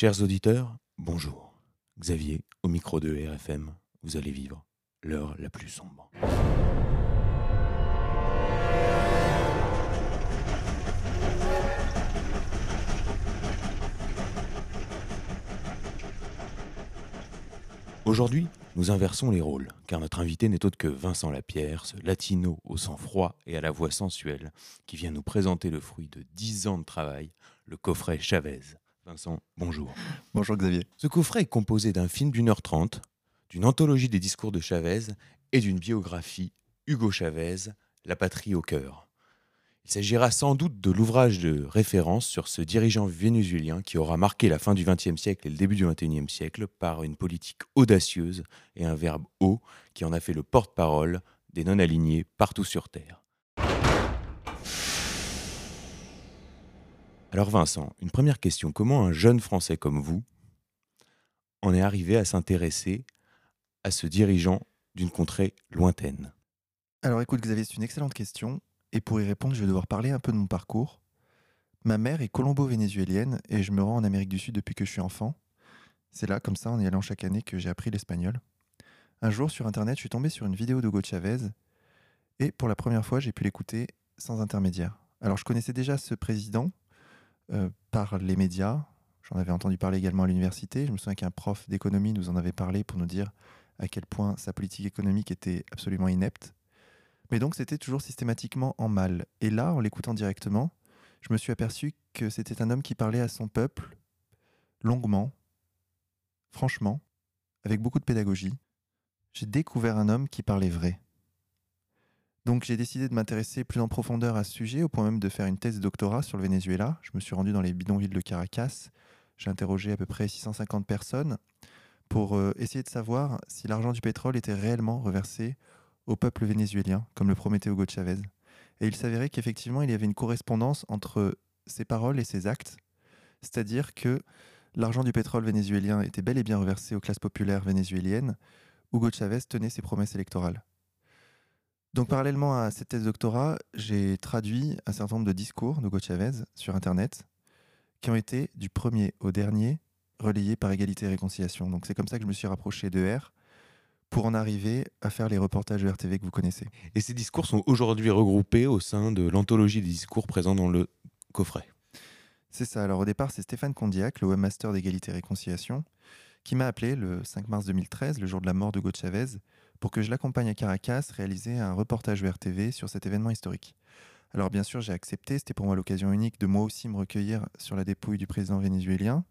Chers auditeurs, bonjour. Xavier, au micro de RFM, vous allez vivre l'heure la plus sombre. Aujourd'hui, nous inversons les rôles, car notre invité n'est autre que Vincent Lapierre, ce latino au sang froid et à la voix sensuelle, qui vient nous présenter le fruit de dix ans de travail, le coffret Chavez. Vincent, bonjour. Bonjour Xavier. Ce coffret est composé d'un film d'une heure trente, d'une anthologie des discours de Chavez et d'une biographie Hugo Chavez, La patrie au cœur. Il s'agira sans doute de l'ouvrage de référence sur ce dirigeant vénézuélien qui aura marqué la fin du XXe siècle et le début du XXIe siècle par une politique audacieuse et un verbe haut qui en a fait le porte-parole des non-alignés partout sur Terre. Alors Vincent, une première question. Comment un jeune Français comme vous en est arrivé à s'intéresser à ce dirigeant d'une contrée lointaine? Alors écoute Xavier, c'est une excellente question. Et pour y répondre, je vais devoir parler un peu de mon parcours. Ma mère est colombo-vénézuélienne et je me rends en Amérique du Sud depuis que je suis enfant. C'est là, comme ça, en y allant chaque année, que j'ai appris l'espagnol. Un jour, sur Internet, je suis tombé sur une vidéo d'Hugo Chavez et pour la première fois, j'ai pu l'écouter sans intermédiaire. Alors, je connaissais déjà ce président euh, par les médias. J'en avais entendu parler également à l'université. Je me souviens qu'un prof d'économie nous en avait parlé pour nous dire à quel point sa politique économique était absolument inepte. Mais donc c'était toujours systématiquement en mal. Et là, en l'écoutant directement, je me suis aperçu que c'était un homme qui parlait à son peuple longuement, franchement, avec beaucoup de pédagogie. J'ai découvert un homme qui parlait vrai. Donc j'ai décidé de m'intéresser plus en profondeur à ce sujet, au point même de faire une thèse de doctorat sur le Venezuela. Je me suis rendu dans les bidonvilles de Caracas. J'ai interrogé à peu près 650 personnes pour euh, essayer de savoir si l'argent du pétrole était réellement reversé au peuple vénézuélien, comme le promettait Hugo Chavez. Et il s'avérait qu'effectivement, il y avait une correspondance entre ses paroles et ses actes, c'est-à-dire que l'argent du pétrole vénézuélien était bel et bien reversé aux classes populaires vénézuéliennes, Hugo Chavez tenait ses promesses électorales. Donc parallèlement à cette thèse doctorat, j'ai traduit un certain nombre de discours d'Hugo Chavez sur Internet, qui ont été, du premier au dernier, relayés par Égalité et Réconciliation. Donc c'est comme ça que je me suis rapproché de R, pour en arriver à faire les reportages de RTV que vous connaissez. Et ces discours sont aujourd'hui regroupés au sein de l'anthologie des discours présents dans le coffret. C'est ça. Alors au départ, c'est Stéphane Condiac, le webmaster d'égalité et réconciliation, qui m'a appelé le 5 mars 2013, le jour de la mort de Hugo Chavez, pour que je l'accompagne à Caracas réaliser un reportage RTV sur cet événement historique. Alors bien sûr, j'ai accepté, c'était pour moi l'occasion unique de moi aussi me recueillir sur la dépouille du président vénézuélien.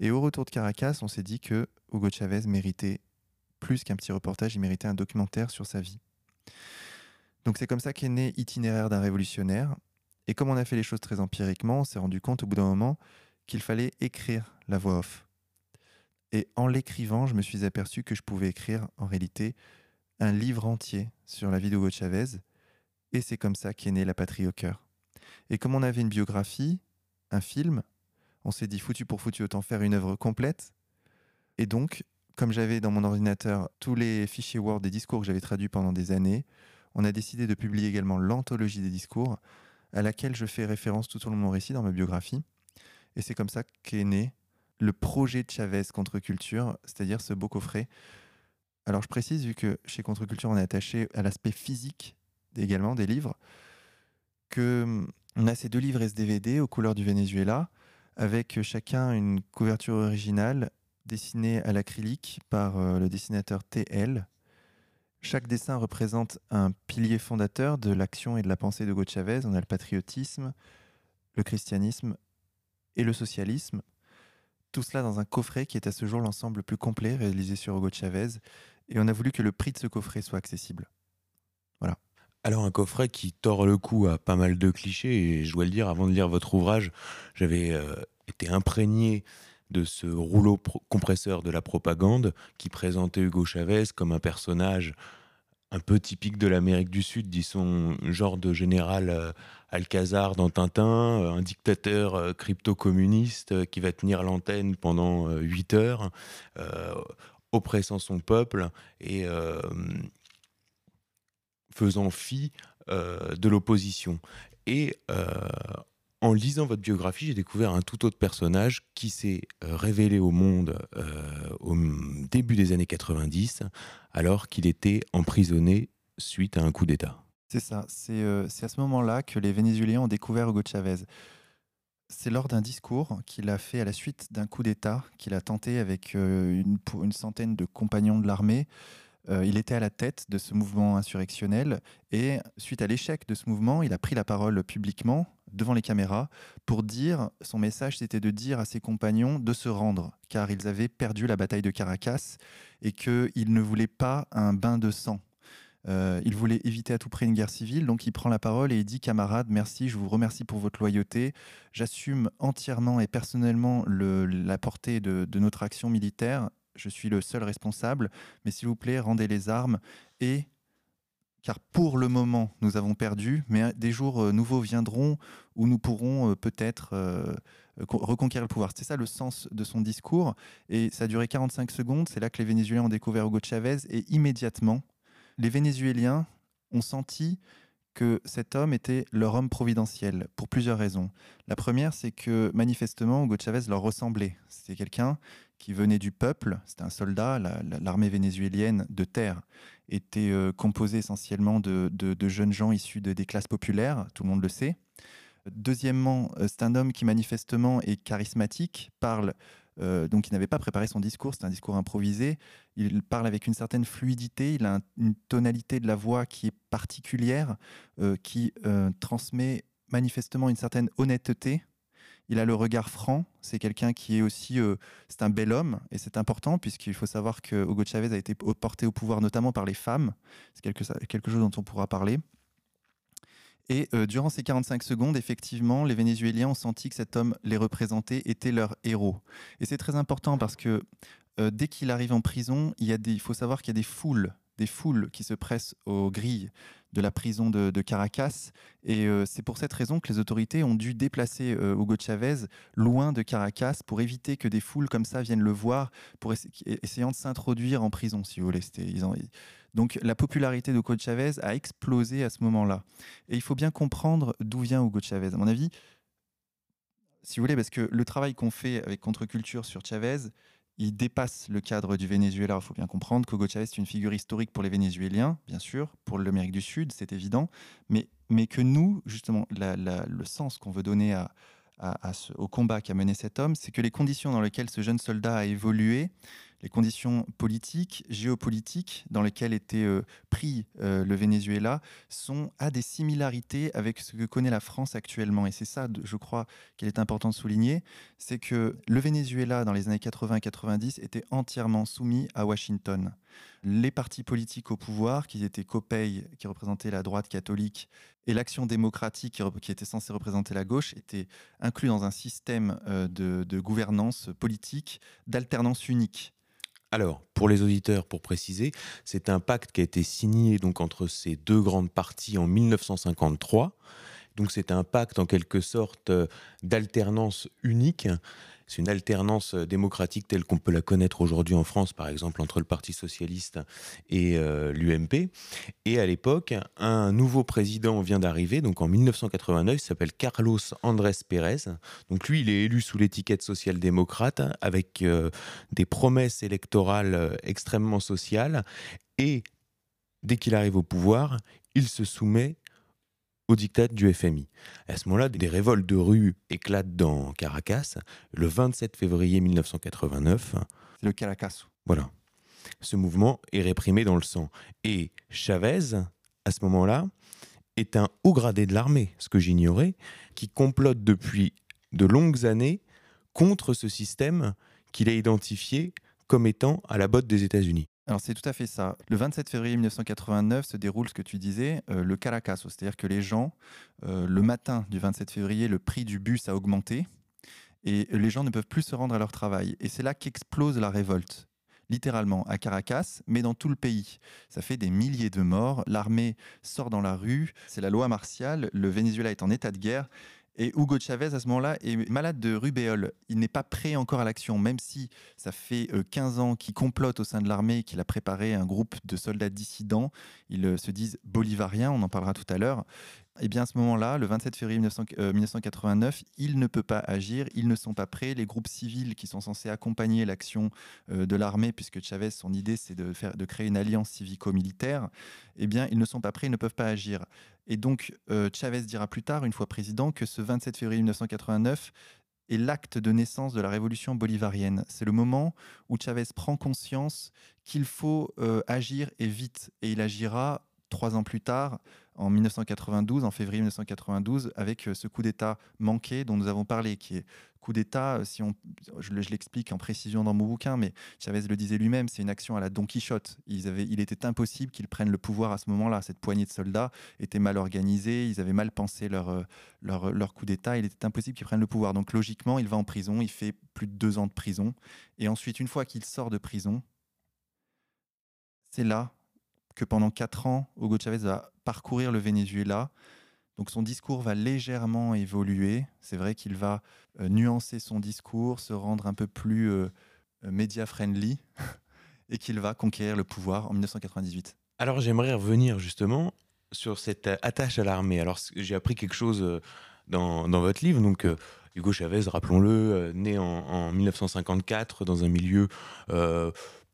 Et au retour de Caracas, on s'est dit que Hugo Chavez méritait plus qu'un petit reportage, il méritait un documentaire sur sa vie. Donc c'est comme ça qu'est né Itinéraire d'un révolutionnaire. Et comme on a fait les choses très empiriquement, on s'est rendu compte au bout d'un moment qu'il fallait écrire la voix off. Et en l'écrivant, je me suis aperçu que je pouvais écrire en réalité un livre entier sur la vie d'Hugo Chavez. Et c'est comme ça qu'est née La Patrie au cœur. Et comme on avait une biographie, un film, on s'est dit foutu pour foutu, autant faire une œuvre complète. Et donc, comme j'avais dans mon ordinateur tous les fichiers Word des discours que j'avais traduits pendant des années, on a décidé de publier également l'anthologie des discours, à laquelle je fais référence tout au long de mon récit dans ma biographie. Et c'est comme ça qu'est né le projet de Chavez contre culture, c'est-à-dire ce beau coffret. Alors je précise, vu que chez Contre Culture, on est attaché à l'aspect physique également des livres, que hum, on a ces deux livres SDVD aux couleurs du Venezuela, avec chacun une couverture originale dessiné à l'acrylique par euh, le dessinateur TL. Chaque dessin représente un pilier fondateur de l'action et de la pensée de Hugo Chavez. On a le patriotisme, le christianisme et le socialisme. Tout cela dans un coffret qui est à ce jour l'ensemble le plus complet réalisé sur Hugo Chavez. Et on a voulu que le prix de ce coffret soit accessible. Voilà. Alors un coffret qui tord le cou à pas mal de clichés, et je dois le dire, avant de lire votre ouvrage, j'avais euh, été imprégné de ce rouleau compresseur de la propagande qui présentait Hugo Chavez comme un personnage un peu typique de l'Amérique du Sud, disons, genre de général euh, Alcazar dans Tintin, euh, un dictateur euh, crypto-communiste qui va tenir l'antenne pendant 8 heures, oppressant son peuple et faisant fi de l'opposition. En lisant votre biographie, j'ai découvert un tout autre personnage qui s'est euh, révélé au monde euh, au début des années 90, alors qu'il était emprisonné suite à un coup d'État. C'est ça, c'est à ce moment-là que les Vénézuéliens ont découvert Hugo Chavez. C'est lors d'un discours qu'il a fait à la suite d'un coup d'État qu'il a tenté avec une, centaine de compagnons de l'armée euh, il était à la tête de ce mouvement insurrectionnel et suite à l'échec de ce mouvement, il a pris la parole publiquement devant les caméras pour dire, son message c'était de dire à ses compagnons de se rendre car ils avaient perdu la bataille de Caracas et qu'il ne voulait pas un bain de sang. Euh, il voulait éviter à tout prix une guerre civile, donc il prend la parole et il dit Camarades, merci, je vous remercie pour votre loyauté. J'assume entièrement et personnellement la portée de, notre action militaire je suis le seul responsable, mais s'il vous plaît, rendez les armes et car pour le moment, nous avons perdu, mais des jours euh, nouveaux viendront où nous pourrons euh, peut-être euh, reconquérir le pouvoir. C'est ça le sens de son discours, et ça a duré 45 secondes, c'est là que les Vénézuéliens ont découvert Hugo Chavez, et immédiatement, les Vénézuéliens ont senti que cet homme était leur homme providentiel, pour plusieurs raisons. La première, c'est que manifestement, Hugo Chavez leur ressemblait. C'était quelqu'un qui venait du peuple, c'était un soldat, l'armée vénézuélienne de terre était euh, composée essentiellement de, jeunes gens issus des classes populaires, tout le monde le sait. Deuxièmement, euh, c'est un homme qui manifestement est charismatique, parle, euh, donc il n'avait pas préparé son discours, c'est un discours improvisé, il parle avec une certaine fluidité, il a une tonalité de la voix qui est particulière, qui transmet manifestement une certaine honnêteté, il a le regard franc. C'est quelqu'un qui est aussi, euh, c'est un bel homme et c'est important puisqu'il faut savoir que Hugo Chavez a été porté au pouvoir notamment par les femmes. C'est quelque, chose dont on pourra parler. Et euh, durant ces 45 secondes, effectivement, les Vénézuéliens ont senti que cet homme les représentait, était leur héros. Et c'est très important parce que euh, dès qu'il arrive en prison, il, y a il faut savoir qu'il y a des foules, des foules qui se pressent aux grilles de la prison de, Caracas. Et euh, c'est pour cette raison que les autorités ont dû déplacer euh, Hugo Chavez loin de Caracas pour éviter que des foules comme ça viennent le voir, pour essayant de s'introduire en prison, si vous voulez. Donc la popularité d'Hugo Chavez a explosé à ce moment-là. Et il faut bien comprendre d'où vient Hugo Chavez. À mon avis, si vous voulez, parce que le travail qu'on fait avec Contre-Culture sur Chavez, il dépasse le cadre du Venezuela. Il faut bien comprendre qu'Hugo Chavez est une figure historique pour les Vénézuéliens, bien sûr, pour l'Amérique du Sud, c'est évident, mais, mais que nous, justement, le sens qu'on veut donner au combat qu'a mené cet homme, c'est que les conditions dans lesquelles ce jeune soldat a évolué, les conditions politiques, géopolitiques dans lesquelles était euh, pris euh, le Venezuela sont à des similarités avec ce que connaît la France actuellement. Et c'est ça, je crois, qu'il est important de souligner, c'est que le Venezuela, dans les années 80-90, était entièrement soumis à Washington. Les partis politiques au pouvoir, qui étaient COPEI, qui représentait la droite catholique, et l'Action démocratique, qui était censée représenter la gauche, étaient inclus dans un système euh, de gouvernance politique d'alternance unique. Alors, pour les auditeurs, pour préciser, c'est un pacte qui a été signé donc entre ces deux grandes parties en 1953. Donc c'est un pacte en quelque sorte euh, d'alternance unique c'est une alternance euh, démocratique telle qu'on peut la connaître aujourd'hui en France, par exemple entre le Parti socialiste et euh, l'UMP. Et à l'époque, un nouveau président vient d'arriver, donc en 1989, il s'appelle Carlos Andrés Pérez. Donc lui, il est élu sous l'étiquette social-démocrate avec euh, des promesses électorales extrêmement sociales. Et dès qu'il arrive au pouvoir, il se soumet au diktat du FMI. À ce moment-là, des révoltes de rue éclatent dans Caracas le 27 février 1989. Le Caracas. Voilà. Ce mouvement est réprimé dans le sang. Et Chavez, à ce moment-là, est un haut gradé de l'armée, ce que j'ignorais, qui complote depuis de longues années contre ce système qu'il a identifié comme étant à la botte des États-Unis. Alors c'est tout à fait ça. Le 27 février 1989 se déroule ce que tu disais, euh, le Caracas, c'est-à-dire que les gens, euh, le matin du 27 février, le prix du bus a augmenté et les gens ne peuvent plus se rendre à leur travail. Et c'est là qu'explose la révolte littéralement à Caracas, mais dans tout le pays. Ça fait des milliers de morts. L'armée sort dans la rue. C'est la loi martiale. Le Venezuela est en état de guerre. Et Hugo Chavez, à ce moment-là, est malade de rubéole. Il n'est pas prêt encore à l'action, même si ça fait 15 euh, ans qu'il complote au sein de l'armée, qu'il a préparé un groupe de soldats dissidents. Ils euh, se disent bolivariens, on en parlera tout à l'heure. Et eh bien à ce moment-là, le 27 février 1989, euh, il ne peut pas agir, ils ne sont pas prêts. Les groupes civils qui sont censés accompagner l'action euh, de l'armée, puisque Chavez, son idée, c'est de, faire, de créer une alliance civico-militaire, eh bien, ils ne sont pas prêts, ils ne peuvent pas agir. Et donc, euh, Chavez dira plus tard, une fois président, que ce 27 février 1989 est l'acte de naissance de la révolution bolivarienne. C'est le moment où Chavez prend conscience qu'il faut agir et vite. Et il agira trois ans plus tard, en 1992, en février 1992, avec euh, ce coup d'État manqué dont nous avons parlé, qui est coup d'État, euh, si on, je, l'explique en précision dans mon bouquin, mais Chavez le disait lui-même, c'est une action à la Don Quichotte. Ils avaient, il était impossible qu'ils prennent le pouvoir à ce moment-là. Cette poignée de soldats était mal organisée, ils avaient mal pensé leur, euh, leur, leur coup d'État, il était impossible qu'ils prennent le pouvoir. Donc logiquement, il va en prison, il fait plus de deux ans de prison. Et ensuite, une fois qu'il sort de prison, c'est là que pendant quatre ans, Hugo Chavez va parcourir le Venezuela. Donc son discours va légèrement évoluer. C'est vrai qu'il va euh, nuancer son discours, se rendre un peu plus euh, euh, media-friendly et qu'il va conquérir le pouvoir en 1998. Alors j'aimerais revenir justement sur cette attache à l'armée. Alors j'ai appris quelque chose dans, votre livre. Donc Hugo Chavez, rappelons-le, né en, 1954 dans un milieu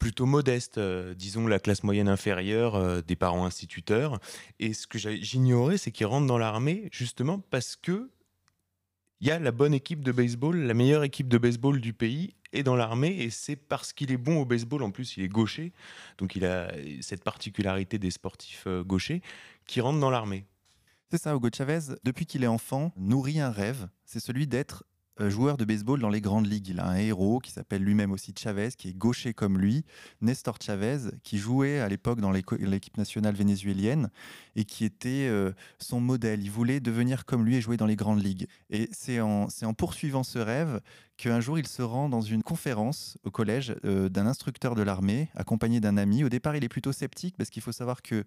plutôt modeste, euh, disons la classe moyenne inférieure euh, des parents instituteurs. Et ce que j'ignorais, c'est qu'il rentre dans l'armée justement parce que il y a la bonne équipe de baseball, la meilleure équipe de baseball du pays est dans l'armée et c'est parce qu'il est bon au baseball, en plus il est gaucher, donc il a cette particularité des sportifs euh, gauchers, qui rentre dans l'armée. C'est ça, Hugo Chavez, depuis qu'il est enfant, nourrit un rêve, c'est celui d'être joueur de baseball dans les grandes ligues. Il a un héros qui s'appelle lui-même aussi Chavez, qui est gaucher comme lui, Nestor Chavez, qui jouait à l'époque dans l'équipe nationale vénézuélienne et qui était euh, son modèle. Il voulait devenir comme lui et jouer dans les grandes ligues. Et c'est en, poursuivant ce rêve qu'un jour il se rend dans une conférence au collège euh, d'un instructeur de l'armée, accompagné d'un ami. Au départ, il est plutôt sceptique parce qu'il faut savoir que,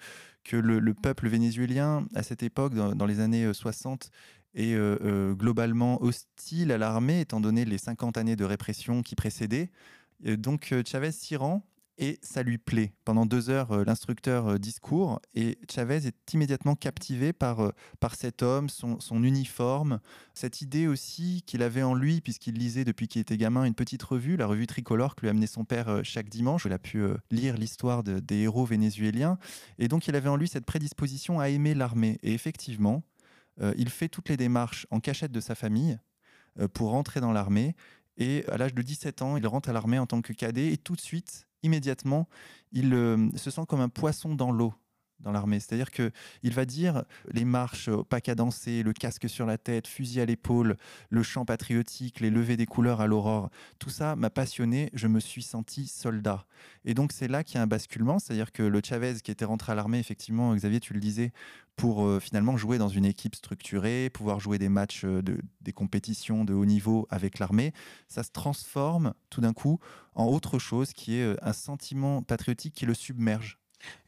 le, peuple vénézuélien, à cette époque, dans les années 60, et euh, euh, globalement hostile à l'armée, étant donné les 50 années de répression qui précédaient. donc Chavez s'y rend et ça lui plaît. Pendant deux heures, l'instructeur discourt et Chavez est immédiatement captivé par, par cet homme, son, uniforme, cette idée aussi qu'il avait en lui, puisqu'il lisait depuis qu'il était gamin une petite revue, la revue tricolore que lui amenait son père chaque dimanche. Il a pu lire l'histoire de, des héros vénézuéliens et donc il avait en lui cette prédisposition à aimer l'armée. Et effectivement, euh, il fait toutes les démarches en cachette de sa famille euh, pour rentrer dans l'armée. Et à l'âge de 17 ans, il rentre à l'armée en tant que cadet et tout de suite, immédiatement, il euh, se sent comme un poisson dans l'eau dans l'armée. C'est-à-dire qu'il va dire les marches pas cadencées, le casque sur la tête, fusil à l'épaule, le chant patriotique, les levées des couleurs à l'aurore. Tout ça m'a passionné, je me suis senti soldat. Et donc c'est là qu'il y a un basculement, c'est-à-dire que le Chavez qui était rentré à l'armée, effectivement, Xavier, tu le disais, pour euh, finalement jouer dans une équipe structurée, pouvoir jouer des matchs, euh, de, des compétitions de haut niveau avec l'armée, ça se transforme tout d'un coup en autre chose qui est euh, un sentiment patriotique qui le submerge.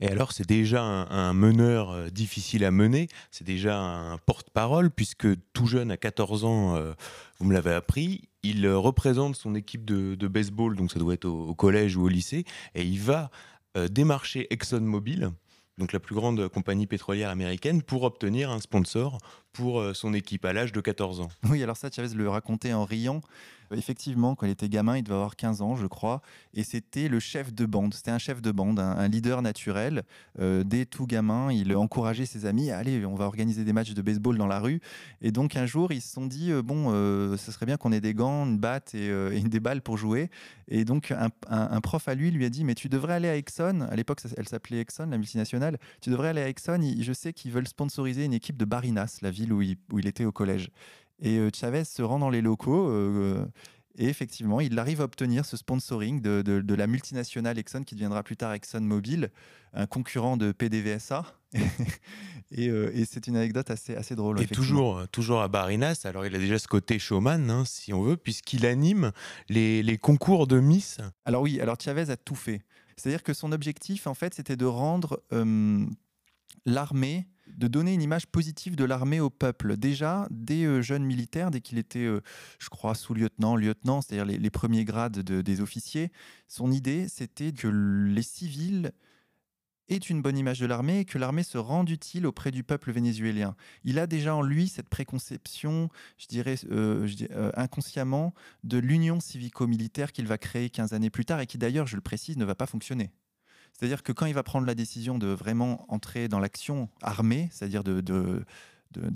Et alors, c'est déjà un, meneur euh, difficile à mener, c'est déjà un porte-parole, puisque tout jeune, à 14 ans, euh, vous me l'avez appris, il euh, représente son équipe de, baseball, donc ça doit être au, collège ou au lycée, et il va démarcher ExxonMobil, donc la plus grande compagnie pétrolière américaine, pour obtenir un sponsor pour son équipe à l'âge de 14 ans. Oui, alors ça, Chavez le racontait en riant. Effectivement, quand il était gamin, il devait avoir 15 ans, je crois, et c'était le chef de bande. C'était un chef de bande, un, leader naturel. Euh, dès tout gamin, il encourageait ses amis à aller, on va organiser des matchs de baseball dans la rue. Et donc un jour, ils se sont dit, euh, bon, euh, ce serait bien qu'on ait des gants, une batte et, des balles pour jouer. Et donc un, prof à lui lui a dit, mais tu devrais aller à Exxon. À l'époque, elle s'appelait Exxon, la multinationale. Tu devrais aller à Exxon. Je sais qu'ils veulent sponsoriser une équipe de Barinas, la ville où il était au collège. Et euh, Chavez se rend dans les locaux. Euh, et effectivement, il arrive à obtenir ce sponsoring de, la multinationale Exxon, qui deviendra plus tard ExxonMobil, un concurrent de PDVSA. Euh, et, c'est une anecdote assez, assez drôle. Et toujours, toujours à Barinas, alors il a déjà ce côté showman, hein, si on veut, puisqu'il anime les, concours de Miss. Alors oui, alors Chavez a tout fait. C'est-à-dire que son objectif, en fait, c'était de rendre l'armée de donner une image positive de l'armée au peuple. Déjà, des euh, jeunes militaires, dès qu'il était, euh, je crois, sous-lieutenant, lieutenant, c'est-à-dire les, premiers grades des officiers, son idée, c'était que les civils est une bonne image de l'armée et que l'armée se rende utile auprès du peuple vénézuélien. Il a déjà en lui cette préconception, je dirais, euh, euh, inconsciemment, de l'union civico-militaire qu'il va créer 15 années plus tard et qui d'ailleurs, je le précise, ne va pas fonctionner. C'est-à-dire que quand il va prendre la décision de vraiment entrer dans l'action armée, c'est-à-dire de,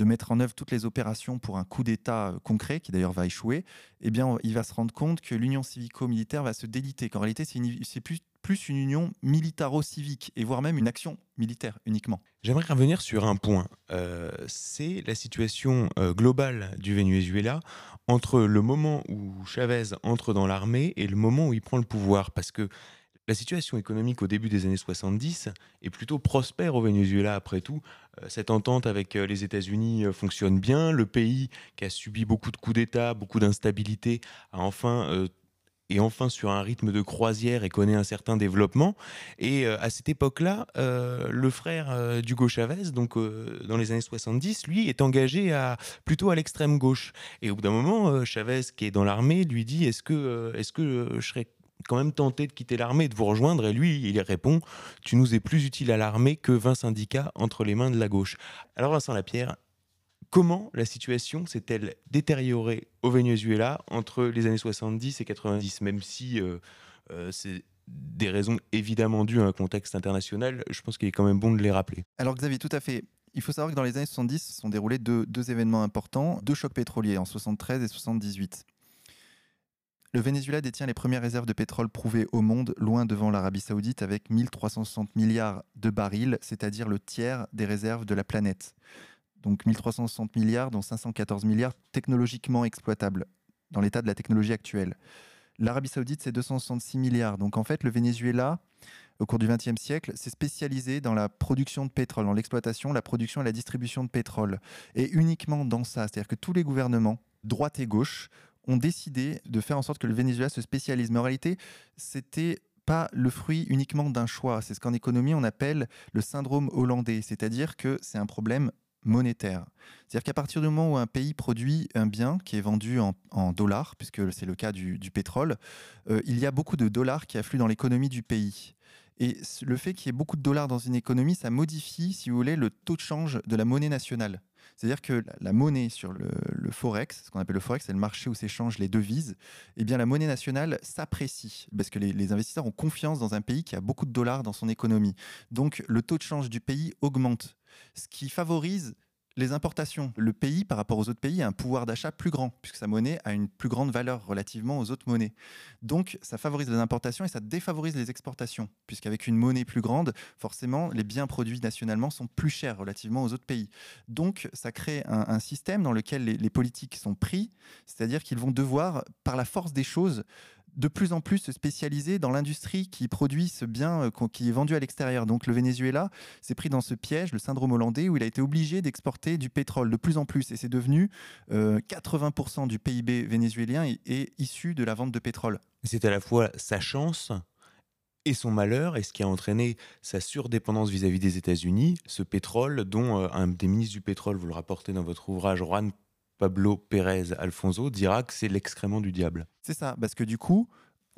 mettre en œuvre toutes les opérations pour un coup d'État euh, concret, qui d'ailleurs va échouer, eh bien, il va se rendre compte que l'union civico-militaire va se déliter, qu'en réalité, c'est plus, plus une union militaro-civique, et voire même une action militaire uniquement. J'aimerais revenir sur un point. Euh, c'est la situation euh, globale du Venezuela entre le moment où Chavez entre dans l'armée et le moment où il prend le pouvoir. Parce que la situation économique au début des années 70 est plutôt prospère au Venezuela après tout. Euh, cette entente avec euh, les États-Unis euh, fonctionne bien. Le pays qui a subi beaucoup de coups d'État, beaucoup d'instabilité, a enfin est enfin sur un rythme de croisière et connaît un certain développement. Et à cette époque-là, le frère d'Hugo Chavez, donc dans les années 70, lui est engagé à, plutôt à l'extrême gauche. Et au bout d'un moment, Chavez, qui est dans l'armée, lui dit Est-ce que, est-ce que je serais quand même tenté de quitter l'armée et de vous rejoindre. Et lui, il répond Tu nous es plus utile à l'armée que 20 syndicats entre les mains de la gauche. Alors, Vincent Lapierre, comment la situation s'est-elle détériorée au Venezuela entre les années 70 et 90 Même si euh, euh, c'est des raisons évidemment dues à un contexte international, je pense qu'il est quand même bon de les rappeler. Alors, Xavier, tout à fait. Il faut savoir que dans les années 70 se sont déroulés deux, deux événements importants, deux chocs pétroliers en 73 et 78. Le Venezuela détient les premières réserves de pétrole prouvées au monde, loin devant l'Arabie saoudite, avec 1360 milliards de barils, c'est-à-dire le tiers des réserves de la planète. Donc 1360 milliards, dont 514 milliards technologiquement exploitables, dans l'état de la technologie actuelle. L'Arabie saoudite, c'est 266 milliards. Donc en fait, le Venezuela, au cours du XXe siècle, s'est spécialisé dans la production de pétrole, dans l'exploitation, la production et la distribution de pétrole. Et uniquement dans ça, c'est-à-dire que tous les gouvernements, droite et gauche, ont décidé de faire en sorte que le Venezuela se spécialise. Mais en réalité, c'était pas le fruit uniquement d'un choix. C'est ce qu'en économie on appelle le syndrome hollandais, c'est-à-dire que c'est un problème monétaire. C'est-à-dire qu'à partir du moment où un pays produit un bien qui est vendu en, dollars, puisque c'est le cas du, pétrole, euh, il y a beaucoup de dollars qui affluent dans l'économie du pays. Et le fait qu'il y ait beaucoup de dollars dans une économie, ça modifie, si vous voulez, le taux de change de la monnaie nationale. C'est-à-dire que la, monnaie sur le, forex, ce qu'on appelle le forex, c'est le marché où s'échangent les devises. Eh bien, la monnaie nationale s'apprécie parce que les, les, investisseurs ont confiance dans un pays qui a beaucoup de dollars dans son économie. Donc, le taux de change du pays augmente, ce qui favorise les importations. Le pays, par rapport aux autres pays, a un pouvoir d'achat plus grand, puisque sa monnaie a une plus grande valeur relativement aux autres monnaies. Donc, ça favorise les importations et ça défavorise les exportations, puisqu'avec une monnaie plus grande, forcément, les biens produits nationalement sont plus chers relativement aux autres pays. Donc, ça crée un, système dans lequel les politiques sont pris, c'est-à-dire qu'ils vont devoir, par la force des choses, de plus en plus se spécialiser dans l'industrie qui produit ce bien euh, qui est vendu à l'extérieur. Donc le Venezuela s'est pris dans ce piège, le syndrome hollandais, où il a été obligé d'exporter du pétrole de plus en plus. Et c'est devenu 80% euh, du PIB vénézuélien est, issu de la vente de pétrole. C'est à la fois sa chance et son malheur, et ce qui a entraîné sa surdépendance vis-à-vis des États-Unis, ce pétrole dont euh, un des ministres du pétrole, vous le rapportez dans votre ouvrage, Juan Pablo Pérez Alfonso dira que c'est l'excrément du diable. C'est ça, parce que du coup,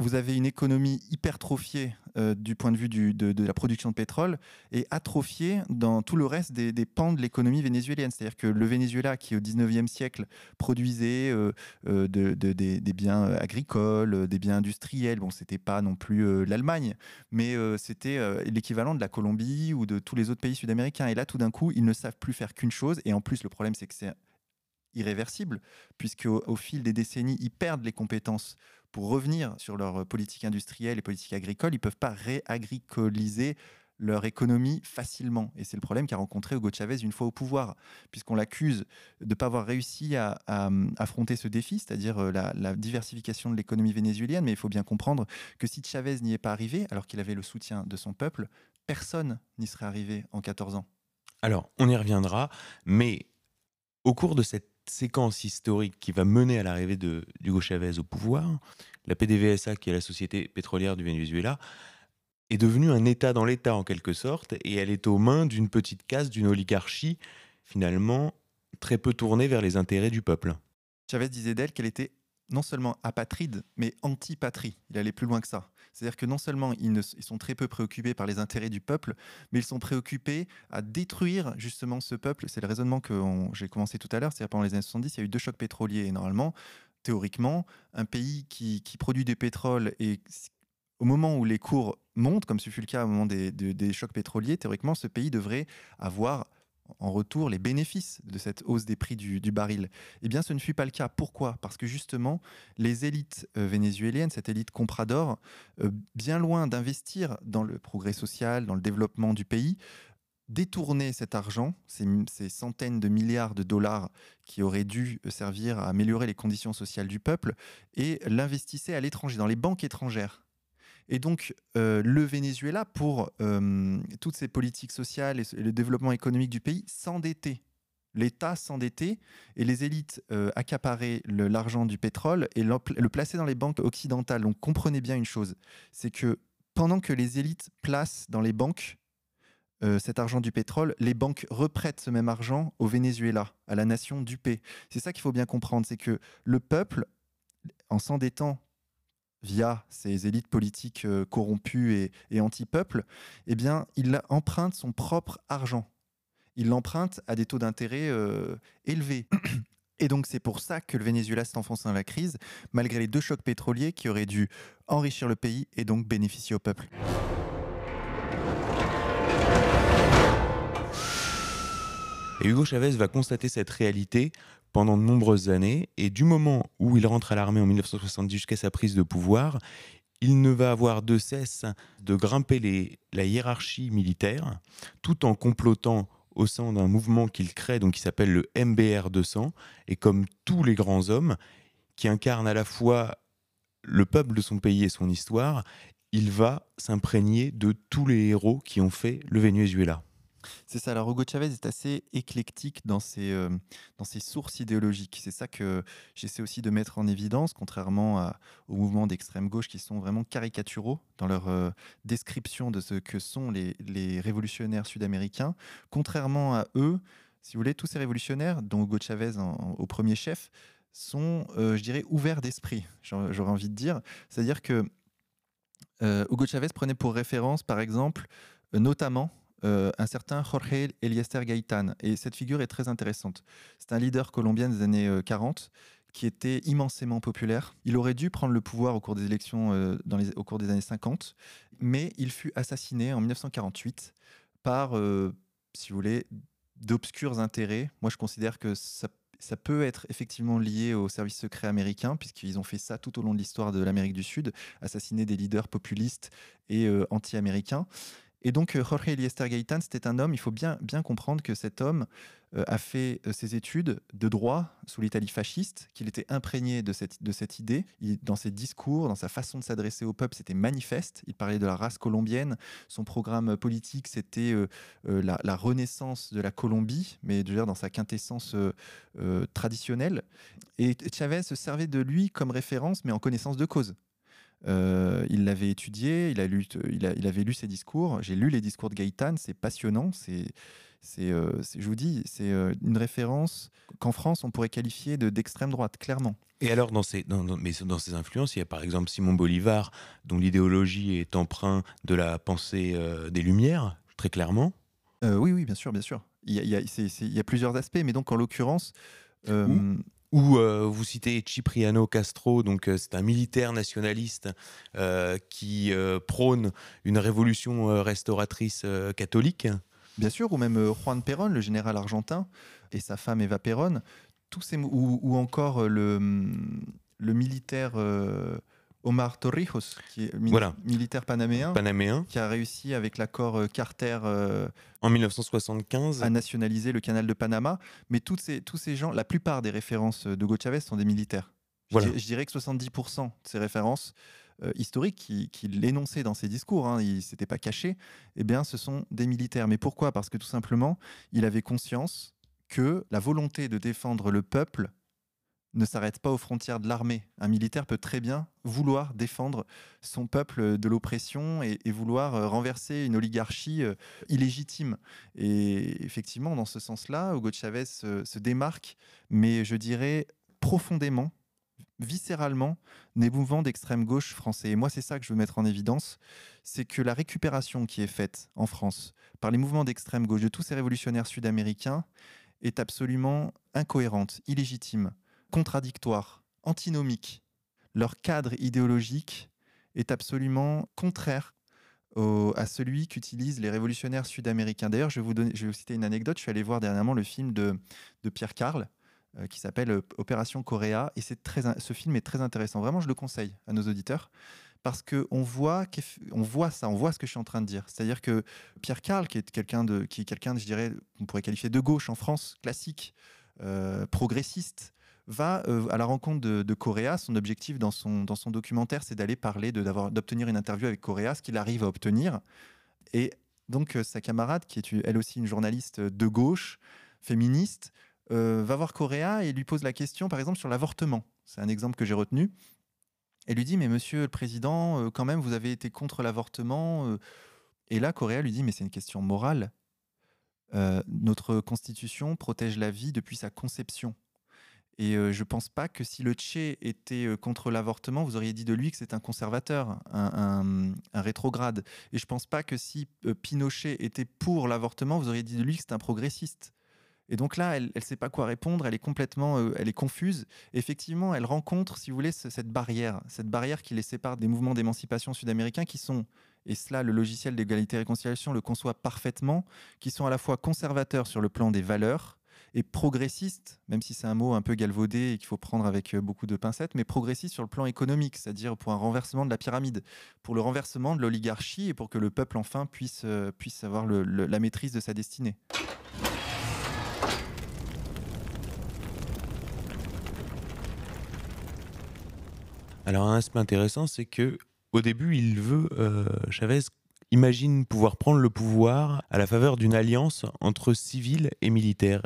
vous avez une économie hypertrophiée euh, du point de vue de, la production de pétrole et atrophiée dans tout le reste des, pans de l'économie vénézuélienne. C'est-à-dire que le Venezuela, qui au 19e siècle produisait euh, euh, des, biens agricoles, des biens industriels, bon, c'était pas non plus l'Allemagne, mais c'était l'équivalent de la Colombie ou de tous les autres pays sud-américains. Et là, tout d'un coup, ils ne savent plus faire qu'une chose. Et en plus, le problème, c'est que c'est irréversible, puisque au, fil des décennies, ils perdent les compétences pour revenir sur leur politique industrielle et politique agricole. Ils ne peuvent pas réagricoliser leur économie facilement. Et c'est le problème qu'a rencontré Hugo Chavez une fois au pouvoir, puisqu'on l'accuse de ne pas avoir réussi à, affronter ce défi, c'est-à-dire euh, la, la, diversification de l'économie vénézuélienne. Mais il faut bien comprendre que si Chavez n'y est pas arrivé, alors qu'il avait le soutien de son peuple, personne n'y serait arrivé en 14 ans. Alors, on y reviendra, mais au cours de cette séquence historique qui va mener à l'arrivée de Hugo Chavez au pouvoir, la PDVSA, qui est la société pétrolière du Venezuela, est devenue un État dans l'État en quelque sorte, et elle est aux mains d'une petite caste, d'une oligarchie, finalement très peu tournée vers les intérêts du peuple. Chavez disait d'elle qu'elle était non seulement apatride, mais anti-patrie. Il allait plus loin que ça. C'est-à-dire que non seulement ils, ne, sont très peu préoccupés par les intérêts du peuple, mais ils sont préoccupés à détruire justement ce peuple. C'est le raisonnement que j'ai commencé tout à l'heure. C'est-à-dire pendant les années 70, il y a eu deux chocs pétroliers. Et normalement, théoriquement, un pays qui, produit du pétrole et au moment où les cours montent, comme ce fut le cas au moment des chocs pétroliers, théoriquement, ce pays devrait avoir en retour les bénéfices de cette hausse des prix du, baril. Eh bien, ce ne fut pas le cas. Pourquoi? Parce que justement, les élites euh, vénézuéliennes, cette élite comprador, euh, bien loin d'investir dans le progrès social, dans le développement du pays, détournaient cet argent, ces, ces, centaines de milliards de dollars qui auraient dû servir à améliorer les conditions sociales du peuple, et l'investissaient à l'étranger, dans les banques étrangères. Et donc, euh, le Venezuela, pour euh, toutes ces politiques sociales et, le développement économique du pays, s'endettait. L'État s'endettait et les élites euh, accaparaient l'argent du pétrole et le, plaçaient dans les banques occidentales. Donc, comprenez bien une chose, c'est que pendant que les élites placent dans les banques cet argent du pétrole, les banques reprêtent ce même argent au Venezuela, à la nation dupée. C'est ça qu'il faut bien comprendre, c'est que le peuple, en s'endettant via ces élites politiques euh, corrompues et, anti-peuple, eh bien, il emprunte son propre argent. Il l'emprunte à des taux d'intérêt euh, élevés. Et donc c'est pour ça que le Venezuela s'est enfoncé dans la crise, malgré les deux chocs pétroliers qui auraient dû enrichir le pays et donc bénéficier au peuple. Et Hugo Chavez va constater cette réalité pendant de nombreuses années, et du moment où il rentre à l'armée en 1970 jusqu'à sa prise de pouvoir, il ne va avoir de cesse de grimper les, la hiérarchie militaire, tout en complotant au sein d'un mouvement qu'il crée, donc qui s'appelle le MBR 200, et comme tous les grands hommes, qui incarnent à la fois le peuple de son pays et son histoire, il va s'imprégner de tous les héros qui ont fait le Venezuela. C'est ça. Alors, Hugo Chavez est assez éclectique dans ses, euh, dans ses sources idéologiques. C'est ça que j'essaie aussi de mettre en évidence, contrairement aux mouvements d'extrême gauche qui sont vraiment caricaturaux dans leur euh, description de ce que sont les, les révolutionnaires sud-américains. Contrairement à eux, si vous voulez, tous ces révolutionnaires, dont Hugo Chavez au premier chef, sont, euh, je dirais, ouverts d'esprit, j'aurais envie de dire. C'est-à-dire que Hugo Chavez prenait pour référence, par exemple, notamment euh, un certain Jorge Eliester Gaitan. Et cette figure est très intéressante. C'est un leader colombien des années 40 euh, qui était immensément populaire. Il aurait dû prendre le pouvoir au cours des élections euh, au cours des années 50, mais il fut assassiné en 1948 par, si vous voulez, d'obscurs intérêts. Moi, je considère que ça ça peut être effectivement lié au service secret américain, puisqu'ils ont fait ça tout au long de l'histoire de l'Amérique du Sud, assassiner des leaders populistes et anti-américains. Et donc, euh, Jorge Eliester Gaitan, c'était un homme, il faut bien, bien comprendre que cet homme euh, a fait euh, ses études de droit sous l'Italie fasciste, qu'il était imprégné de cette, de cette idée. dans ses discours, dans sa façon de s'adresser au peuple, c'était manifeste. Il parlait de la race colombienne. Son programme politique, c'était la, renaissance de la Colombie, mais déjà dans sa quintessence traditionnelle. Et Chavez se servait de lui comme référence, mais en connaissance de cause. Euh, il l'avait étudié, il, a lu, il, a, il, avait lu ses discours. J'ai lu les discours de Gaëtan, c'est passionnant. C'est, c'est, euh, je vous dis, c'est euh, une référence qu'en France on pourrait qualifier de, d'extrême droite, clairement. Et alors, dans ces, dans, mais dans ces influences, il y a par exemple Simon Bolivar, dont l'idéologie est emprunt de la pensée des Lumières, très clairement. oui, oui, bien sûr, bien sûr. Il y a, il y a, il y a plusieurs aspects, mais donc en l'occurrence ou euh, vous citez Cipriano Castro, donc euh, c'est un militaire nationaliste euh, qui prône une révolution restauratrice catholique. Bien sûr, ou même Juan Perón, le général argentin, et sa femme Eva Perón, tous ces, ou, ou encore le, le militaire Omar Torrijos, qui est militaire panaméen, panaméen, qui a réussi avec l'accord euh, Carter euh, en 1975 à nationaliser le canal de Panama. Mais toutes ces, tous ces gens, la plupart des références de Hugo Chavez sont des militaires. Je, dirais que 70% de ces références euh, historiques qu'il qui énonçait dans ses discours, hein, il ne s'était pas caché, eh bien, ce sont des militaires. Mais pourquoi? Parce que tout simplement, il avait conscience que la volonté de défendre le peuple ne s'arrête pas aux frontières de l'armée. Un militaire peut très bien vouloir défendre son peuple de l'oppression et, vouloir euh, renverser une oligarchie euh, illégitime. Et effectivement, dans ce sens-là, Hugo Chavez se, démarque, mais je dirais profondément viscéralement des mouvements d'extrême gauche français. Et moi, c'est ça que je veux mettre en évidence, c'est que la récupération qui est faite en France par les mouvements d'extrême gauche de tous ces révolutionnaires sud-américains est absolument incohérente, illégitime, contradictoire, antinomique. Leur cadre idéologique est absolument contraire à celui qu'utilisent les révolutionnaires sud-américains. D'ailleurs, je, vais vous citer une anecdote. Je suis allé voir dernièrement le film de, Pierre Carl, euh, qui s'appelle euh, Opération Coréa. Et très, ce film est très intéressant. Vraiment, je le conseille à nos auditeurs parce qu'on voit, on voit ça, on voit ce que je suis en train de dire. C'est-à-dire que Pierre Carl, qui est quelqu'un de, qui est je dirais, qu'on pourrait qualifier de gauche en France, classique, euh, progressiste, va à la rencontre de, de, Coréa. Son objectif dans son, dans son documentaire, c'est d'aller parler, d'obtenir une interview avec Coréa, ce qu'il arrive à obtenir. Et donc, sa camarade, qui est elle aussi une journaliste de gauche, féministe, euh, va voir Coréa et lui pose la question, par exemple, sur l'avortement. C'est un exemple que j'ai retenu. Elle lui dit, mais monsieur le président, euh, quand même, vous avez été contre l'avortement. Euh. Et là, Coréa lui dit, mais c'est une question morale. notre constitution protège la vie depuis sa conception. Et je ne pense pas que si le Tché était contre l'avortement, vous auriez dit de lui que c'est un conservateur, un, rétrograde. Et je ne pense pas que si Pinochet était pour l'avortement, vous auriez dit de lui que c'est un progressiste. Et donc là, elle ne sait pas quoi répondre, elle est complètement, euh, elle est confuse. Effectivement, elle rencontre, si vous voulez, cette barrière, cette barrière qui les sépare des mouvements d'émancipation sud-américains qui sont, et cela, le logiciel d'égalité et réconciliation le conçoit parfaitement, qui sont à la fois conservateurs sur le plan des valeurs et progressistes, même si c'est un mot un peu galvaudé et qu'il faut prendre avec euh, beaucoup de pincettes, mais progressistes sur le plan économique, c'est-à-dire pour un renversement de la pyramide, pour le renversement de l'oligarchie et pour que le peuple enfin puisse, euh, puisse avoir la maîtrise de sa destinée. Alors un aspect intéressant, c'est que au début, il veut, euh, Chavez imagine pouvoir prendre le pouvoir à la faveur d'une alliance entre civils et militaires.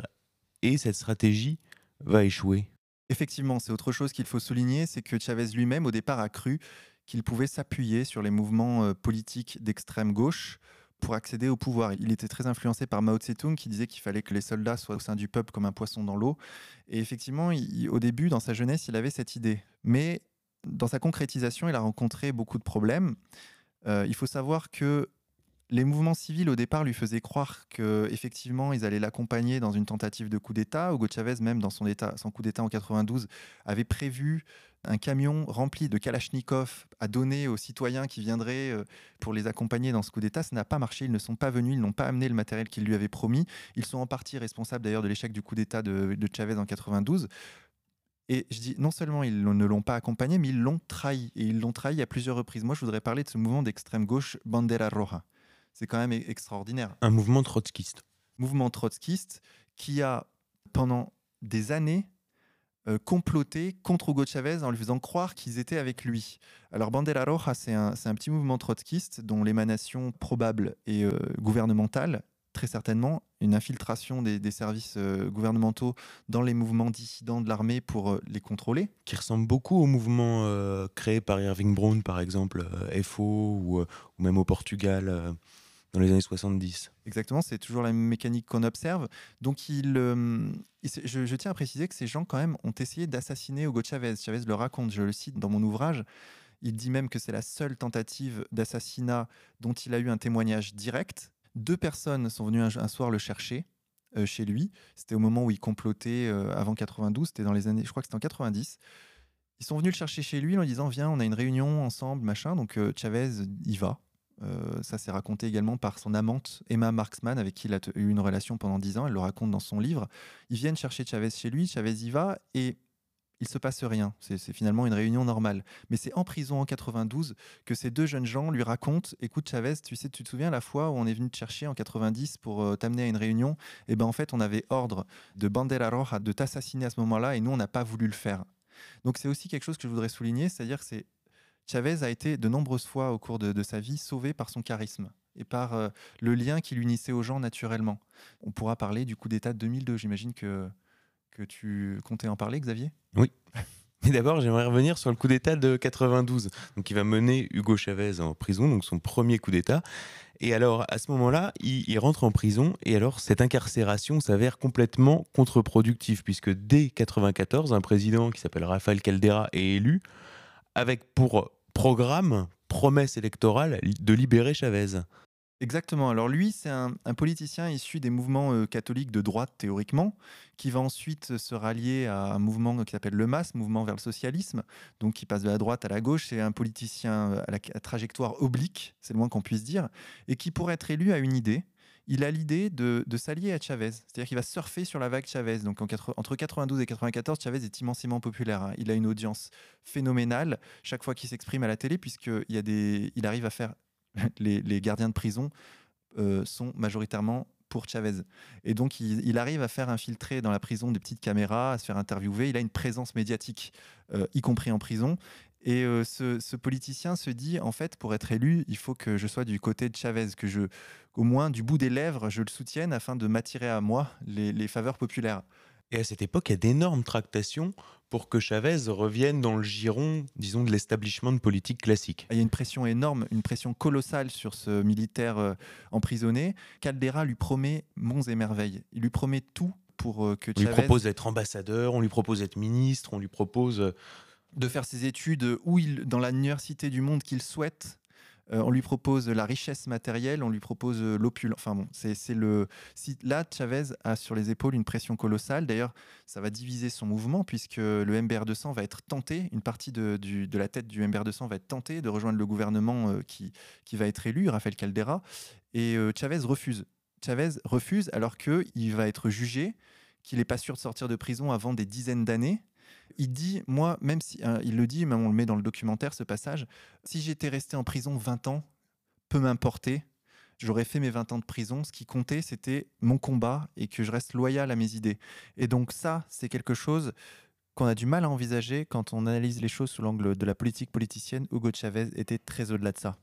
Et cette stratégie va échouer. Effectivement, c'est autre chose qu'il faut souligner, c'est que Chavez lui-même, au départ, a cru qu'il pouvait s'appuyer sur les mouvements euh, politiques d'extrême gauche pour accéder au pouvoir. Il était très influencé par Mao Tse-tung qui disait qu'il fallait que les soldats soient au sein du peuple comme un poisson dans l'eau. Et effectivement, au début, dans sa jeunesse, il avait cette idée. Mais dans sa concrétisation, il a rencontré beaucoup de problèmes. Euh, il faut savoir que les mouvements civils au départ lui faisaient croire qu'effectivement ils allaient l'accompagner dans une tentative de coup d'État. Hugo Chavez même dans son, coup d'État en 92 avait prévu un camion rempli de Kalachnikov à donner aux citoyens qui viendraient euh, pour les accompagner dans ce coup d'État. Ça n'a pas marché, ils ne sont pas venus, ils n'ont pas amené le matériel qu'il lui avait promis. Ils sont en partie responsables d'ailleurs de l'échec du coup d'État de, de Chavez en 92. Et je dis, non seulement ils ne l'ont pas accompagné, mais ils l'ont trahi. Et ils l'ont trahi à plusieurs reprises. Moi, je voudrais parler de ce mouvement d'extrême gauche, Bandera Roja. C'est quand même e-, extraordinaire. Un mouvement trotskiste. Mouvement trotskiste qui a, pendant des années, euh, comploté contre Hugo Chavez en lui faisant croire qu'ils étaient avec lui. Alors Bandera Roja, c'est un, un, petit mouvement trotskiste dont l'émanation probable est euh, gouvernementale très certainement une infiltration des, services euh, gouvernementaux dans les mouvements dissidents de l'armée pour euh, les contrôler. Qui ressemble beaucoup au mouvement euh, créé par Irving Brown, par exemple, FO, ou, même au Portugal dans les années 70. Exactement, c'est toujours la même mécanique qu'on observe. Donc, il, je, tiens à préciser que ces gens, quand même, ont essayé d'assassiner Hugo Chavez. Chavez le raconte, je le cite dans mon ouvrage. Il dit même que c'est la seule tentative d'assassinat dont il a eu un témoignage direct deux personnes sont venues un, soir le chercher euh, chez lui. C'était au moment où il complotait euh, avant 92, c'était dans les années, je crois que c'était en 90. Ils sont venus le chercher chez lui en lui disant Viens, on a une réunion ensemble, machin. Donc euh, Chavez y va. Ça s'est raconté également par son amante Emma Marksman, avec qui il a eu une relation pendant dix ans. Elle le raconte dans son livre. Ils viennent chercher Chavez chez lui. Chavez y va et il se passe rien. C'est finalement une réunion normale. Mais c'est en prison en 92 que ces deux jeunes gens lui racontent Écoute, Chavez, tu sais, tu te souviens la fois où on est venu te chercher en 90 pour euh, t'amener à une réunion? Eh ben en fait, on avait ordre de Bandera Roja de t'assassiner à ce moment-là et nous, on n'a pas voulu le faire. Donc c'est aussi quelque chose que je voudrais souligner c'est-à-dire que Chavez a été de nombreuses fois au cours de, sa vie sauvé par son charisme et par euh, le lien qui l'unissait aux gens naturellement. On pourra parler du coup d'État de 2002. J'imagine que que tu comptais en parler, Xavier? Oui. Mais d'abord, j'aimerais revenir sur le coup d'État de 92, donc qui va mener Hugo Chavez en prison, donc son premier coup d'État. Et alors, à ce moment-là, il, rentre en prison, et alors cette incarcération s'avère complètement contre-productive, puisque dès 94, un président qui s'appelle Rafael Caldera est élu, avec pour programme, promesse électorale, de libérer Chavez. Exactement. Alors lui, c'est un, politicien issu des mouvements euh, catholiques de droite théoriquement, qui va ensuite se rallier à un mouvement qui s'appelle le MAS, mouvement vers le socialisme, donc qui passe de la droite à la gauche. C'est un politicien à la trajectoire oblique, c'est le moins qu'on puisse dire, et qui pour être élu a une idée. Il a l'idée de, s'allier à Chavez, c'est-à-dire qu'il va surfer sur la vague Chavez. Donc entre 92 et 94, Chavez est immensément populaire. Hein. Il a une audience phénoménale chaque fois qu'il s'exprime à la télé, puisqu'il il arrive à faire les, gardiens de prison euh, sont majoritairement pour Chavez. Et donc, il, arrive à faire infiltrer dans la prison des petites caméras, à se faire interviewer. Il a une présence médiatique, euh, y compris en prison. Et euh, ce, politicien se dit, en fait, pour être élu, il faut que je sois du côté de Chavez, que je, au moins du bout des lèvres, je le soutienne afin de m'attirer à moi les faveurs populaires. Et à cette époque, il y a d'énormes tractations pour que Chavez revienne dans le giron, disons, de l'establishment politique classique. Il y a une pression énorme, une pression colossale sur ce militaire euh, emprisonné. Caldera lui promet monts et merveilles. Il lui promet tout pour euh, que Chavez... On lui propose d'être ambassadeur, on lui propose d'être ministre, on lui propose... De faire ses études où il, dans l'université du monde qu'il souhaite, euh, on lui propose la richesse matérielle, on lui propose euh, l'opulence. Enfin bon, c'est le. Si, là, Chavez a sur les épaules une pression colossale. D'ailleurs, ça va diviser son mouvement puisque le MBR200 va être tenté, une partie de, la tête du MBR200 va être tentée de rejoindre le gouvernement euh, qui, qui va être élu, Rafael Caldera. Et Chavez refuse. Chavez refuse alors qu'il va être jugé, qu'il n'est pas sûr de sortir de prison avant des dizaines d'années il dit, moi, même si, hein, il le dit, même on le met dans le documentaire, ce passage, si j'étais resté en prison 20 ans, peu m'importer, j'aurais fait mes 20 ans de prison. Ce qui comptait, c'était mon combat et que je reste loyal à mes idées. Et donc ça, c'est quelque chose qu'on a du mal à envisager quand on analyse les choses sous l'angle de la politique politicienne. Hugo Chavez était très au-delà de ça.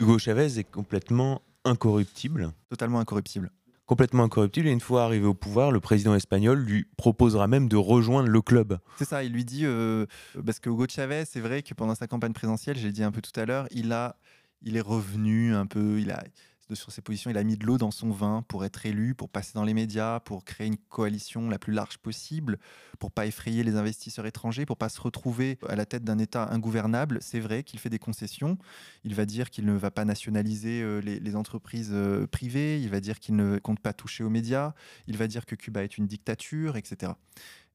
Hugo Chavez est complètement incorruptible. Totalement incorruptible complètement incorruptible. Et une fois arrivé au pouvoir, le président espagnol lui proposera même de rejoindre le club. C'est ça, il lui dit, euh, parce que Hugo Chavez, c'est vrai que pendant sa campagne présidentielle, j'ai dit un peu tout à l'heure, il, a, il est revenu un peu, il a, sur ses positions. Il a mis de l'eau dans son vin pour être élu, pour passer dans les médias, pour créer une coalition la plus large possible, pour pas effrayer les investisseurs étrangers, pour pas se retrouver à la tête d'un État ingouvernable. C'est vrai qu'il fait des concessions. Il va dire qu'il ne va pas nationaliser euh, les, entreprises euh, privées. Il va dire qu'il ne compte pas toucher aux médias. Il va dire que Cuba est une dictature, etc.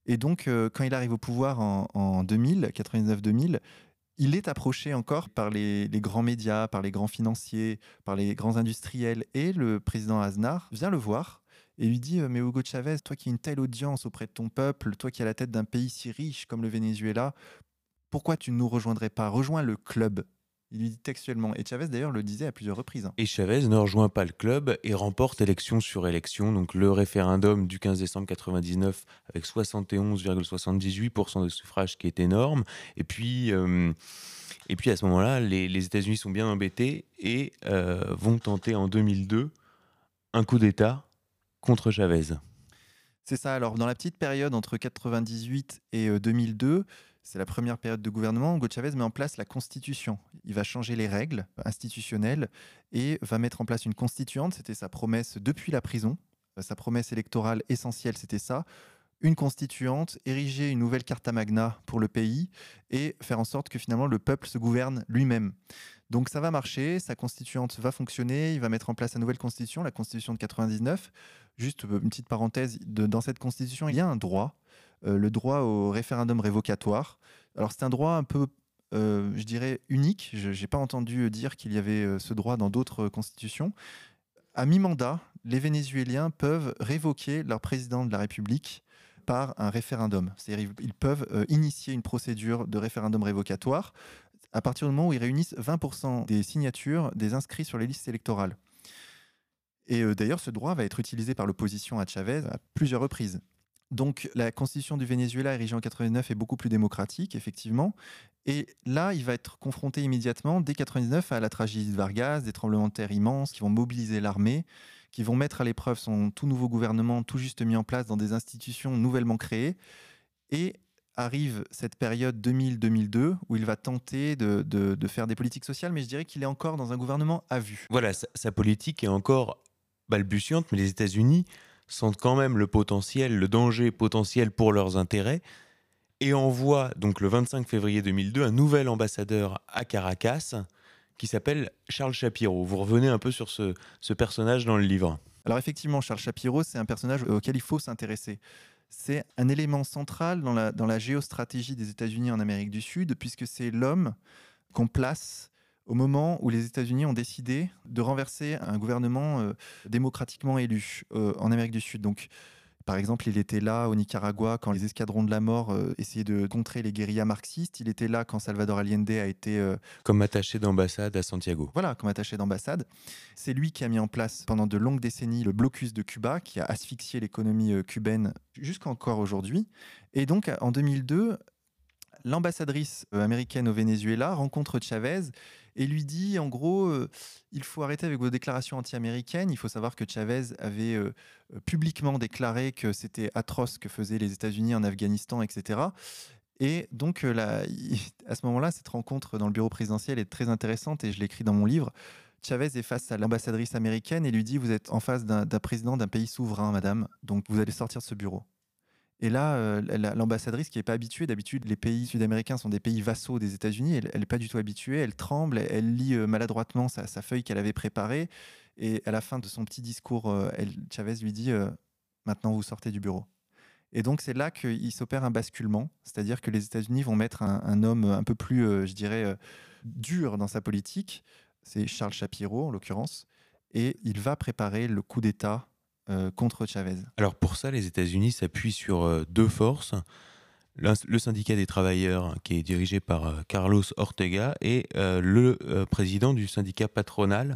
Et donc, euh, quand il arrive au pouvoir en, en 2000, 99-2000, il est approché encore par les, grands médias, par les grands financiers, par les grands industriels. Et le président Aznar vient le voir et lui dit Mais Hugo Chavez, toi qui as une telle audience auprès de ton peuple, toi qui à la tête d'un pays si riche comme le Venezuela, pourquoi tu ne nous rejoindrais pas? Rejoins le club. Il lui dit textuellement. Et Chavez, d'ailleurs, le disait à plusieurs reprises. Hein. Et Chavez ne rejoint pas le club et remporte élection sur élection. Donc le référendum du 15 décembre 99 avec 71,78% de suffrages, qui est énorme. Et puis, euh, et puis à ce moment-là, les, États-Unis sont bien embêtés et euh, vont tenter en 2002 un coup d'État contre Chavez. C'est ça. Alors, dans la petite période entre 98 et 2002, euh, c'est la première période de gouvernement. Hugo Chavez met en place la constitution. Il va changer les règles institutionnelles et va mettre en place une constituante. C'était sa promesse depuis la prison. Euh, sa promesse électorale essentielle, c'était ça. Une constituante, ériger une nouvelle Carta Magna pour le pays et faire en sorte que finalement le peuple se gouverne lui-même. Donc ça va marcher, sa constituante va fonctionner, il va mettre en place sa nouvelle constitution, la constitution de 99. Juste euh, une petite parenthèse, dans cette constitution, il y a un droit le droit au référendum révocatoire. Alors c'est un droit un peu, euh, je dirais, unique. Je n'ai pas entendu dire qu'il y avait euh, ce droit dans d'autres constitutions. À mi-mandat, les Vénézuéliens peuvent révoquer leur président de la République par un référendum. C'est-à-dire ils peuvent initier une procédure de référendum révocatoire à partir du moment où ils réunissent 20% des signatures des inscrits sur les listes électorales. Et d'ailleurs, ce droit va être utilisé par l'opposition à Chavez à plusieurs reprises. Donc la constitution du Venezuela érigée en 89 est beaucoup plus démocratique, effectivement. Et là, il va être confronté immédiatement, dès 99, à la tragédie de Vargas, des tremblements de terre immenses qui vont mobiliser l'armée, qui vont mettre à l'épreuve son tout nouveau gouvernement, tout juste mis en place dans des institutions nouvellement créées. Et arrive cette période 2000-2002 où il va tenter de, faire des politiques sociales, mais je dirais qu'il est encore dans un gouvernement à vue. Voilà, sa politique est encore balbutiante, mais les États-Unis sentent quand même le potentiel, le danger potentiel pour leurs intérêts, et envoient donc le 25 février 2002 un nouvel ambassadeur à Caracas qui s'appelle Charles Shapiro. Vous revenez un peu sur ce, ce personnage dans le livre. Alors effectivement, Charles Shapiro, c'est un personnage auquel il faut s'intéresser. C'est un élément central dans la, dans la géostratégie des États-Unis en Amérique du Sud, puisque c'est l'homme qu'on place au moment où les États-Unis ont décidé de renverser un gouvernement euh, démocratiquement élu euh, en Amérique du Sud. Donc, par exemple, il était là au Nicaragua quand les escadrons de la mort euh, essayaient de contrer les guérillas marxistes. Il était là quand Salvador Allende a été... Comme attaché d'ambassade à Santiago. Voilà, comme attaché d'ambassade. C'est lui qui a mis en place pendant de longues décennies le blocus de Cuba, qui a asphyxié l'économie cubaine jusqu'encore aujourd'hui. Et donc, en 2002, l'ambassadrice américaine au Venezuela rencontre Chavez et lui dit en gros euh, il faut arrêter avec vos déclarations anti-américaines. Il faut savoir que Chavez avait euh, euh, publiquement déclaré que c'était atroce ce que faisaient les États-Unis en Afghanistan, etc. Et donc là, à ce moment-là, cette rencontre dans le bureau présidentiel est très intéressante et je l'écris dans mon livre. Chavez est face à l'ambassadrice américaine et lui dit Vous êtes en face d'un président d'un pays souverain, madame, donc vous allez sortir de ce bureau. Et là, euh, l'ambassadrice qui n'est pas habituée, d'habitude, les pays sud-américains sont des pays vassaux des États-Unis, elle n'est pas du tout habituée, elle tremble, elle, lit euh, maladroitement sa, feuille qu'elle avait préparée. Et à la fin de son petit discours, euh, Chavez lui dit Maintenant, vous sortez du bureau. Et donc, c'est là qu'il s'opère un basculement, c'est-à-dire que les États-Unis vont mettre un, homme un peu plus, je dirais, dur dans sa politique. C'est Charles Shapiro, en l'occurrence. Et il va préparer le coup d'État euh, contre Chavez. Alors pour ça, les États-Unis s'appuient sur euh, deux forces. Le syndicat des travailleurs, qui est dirigé par euh, Carlos Ortega, et le président du syndicat patronal,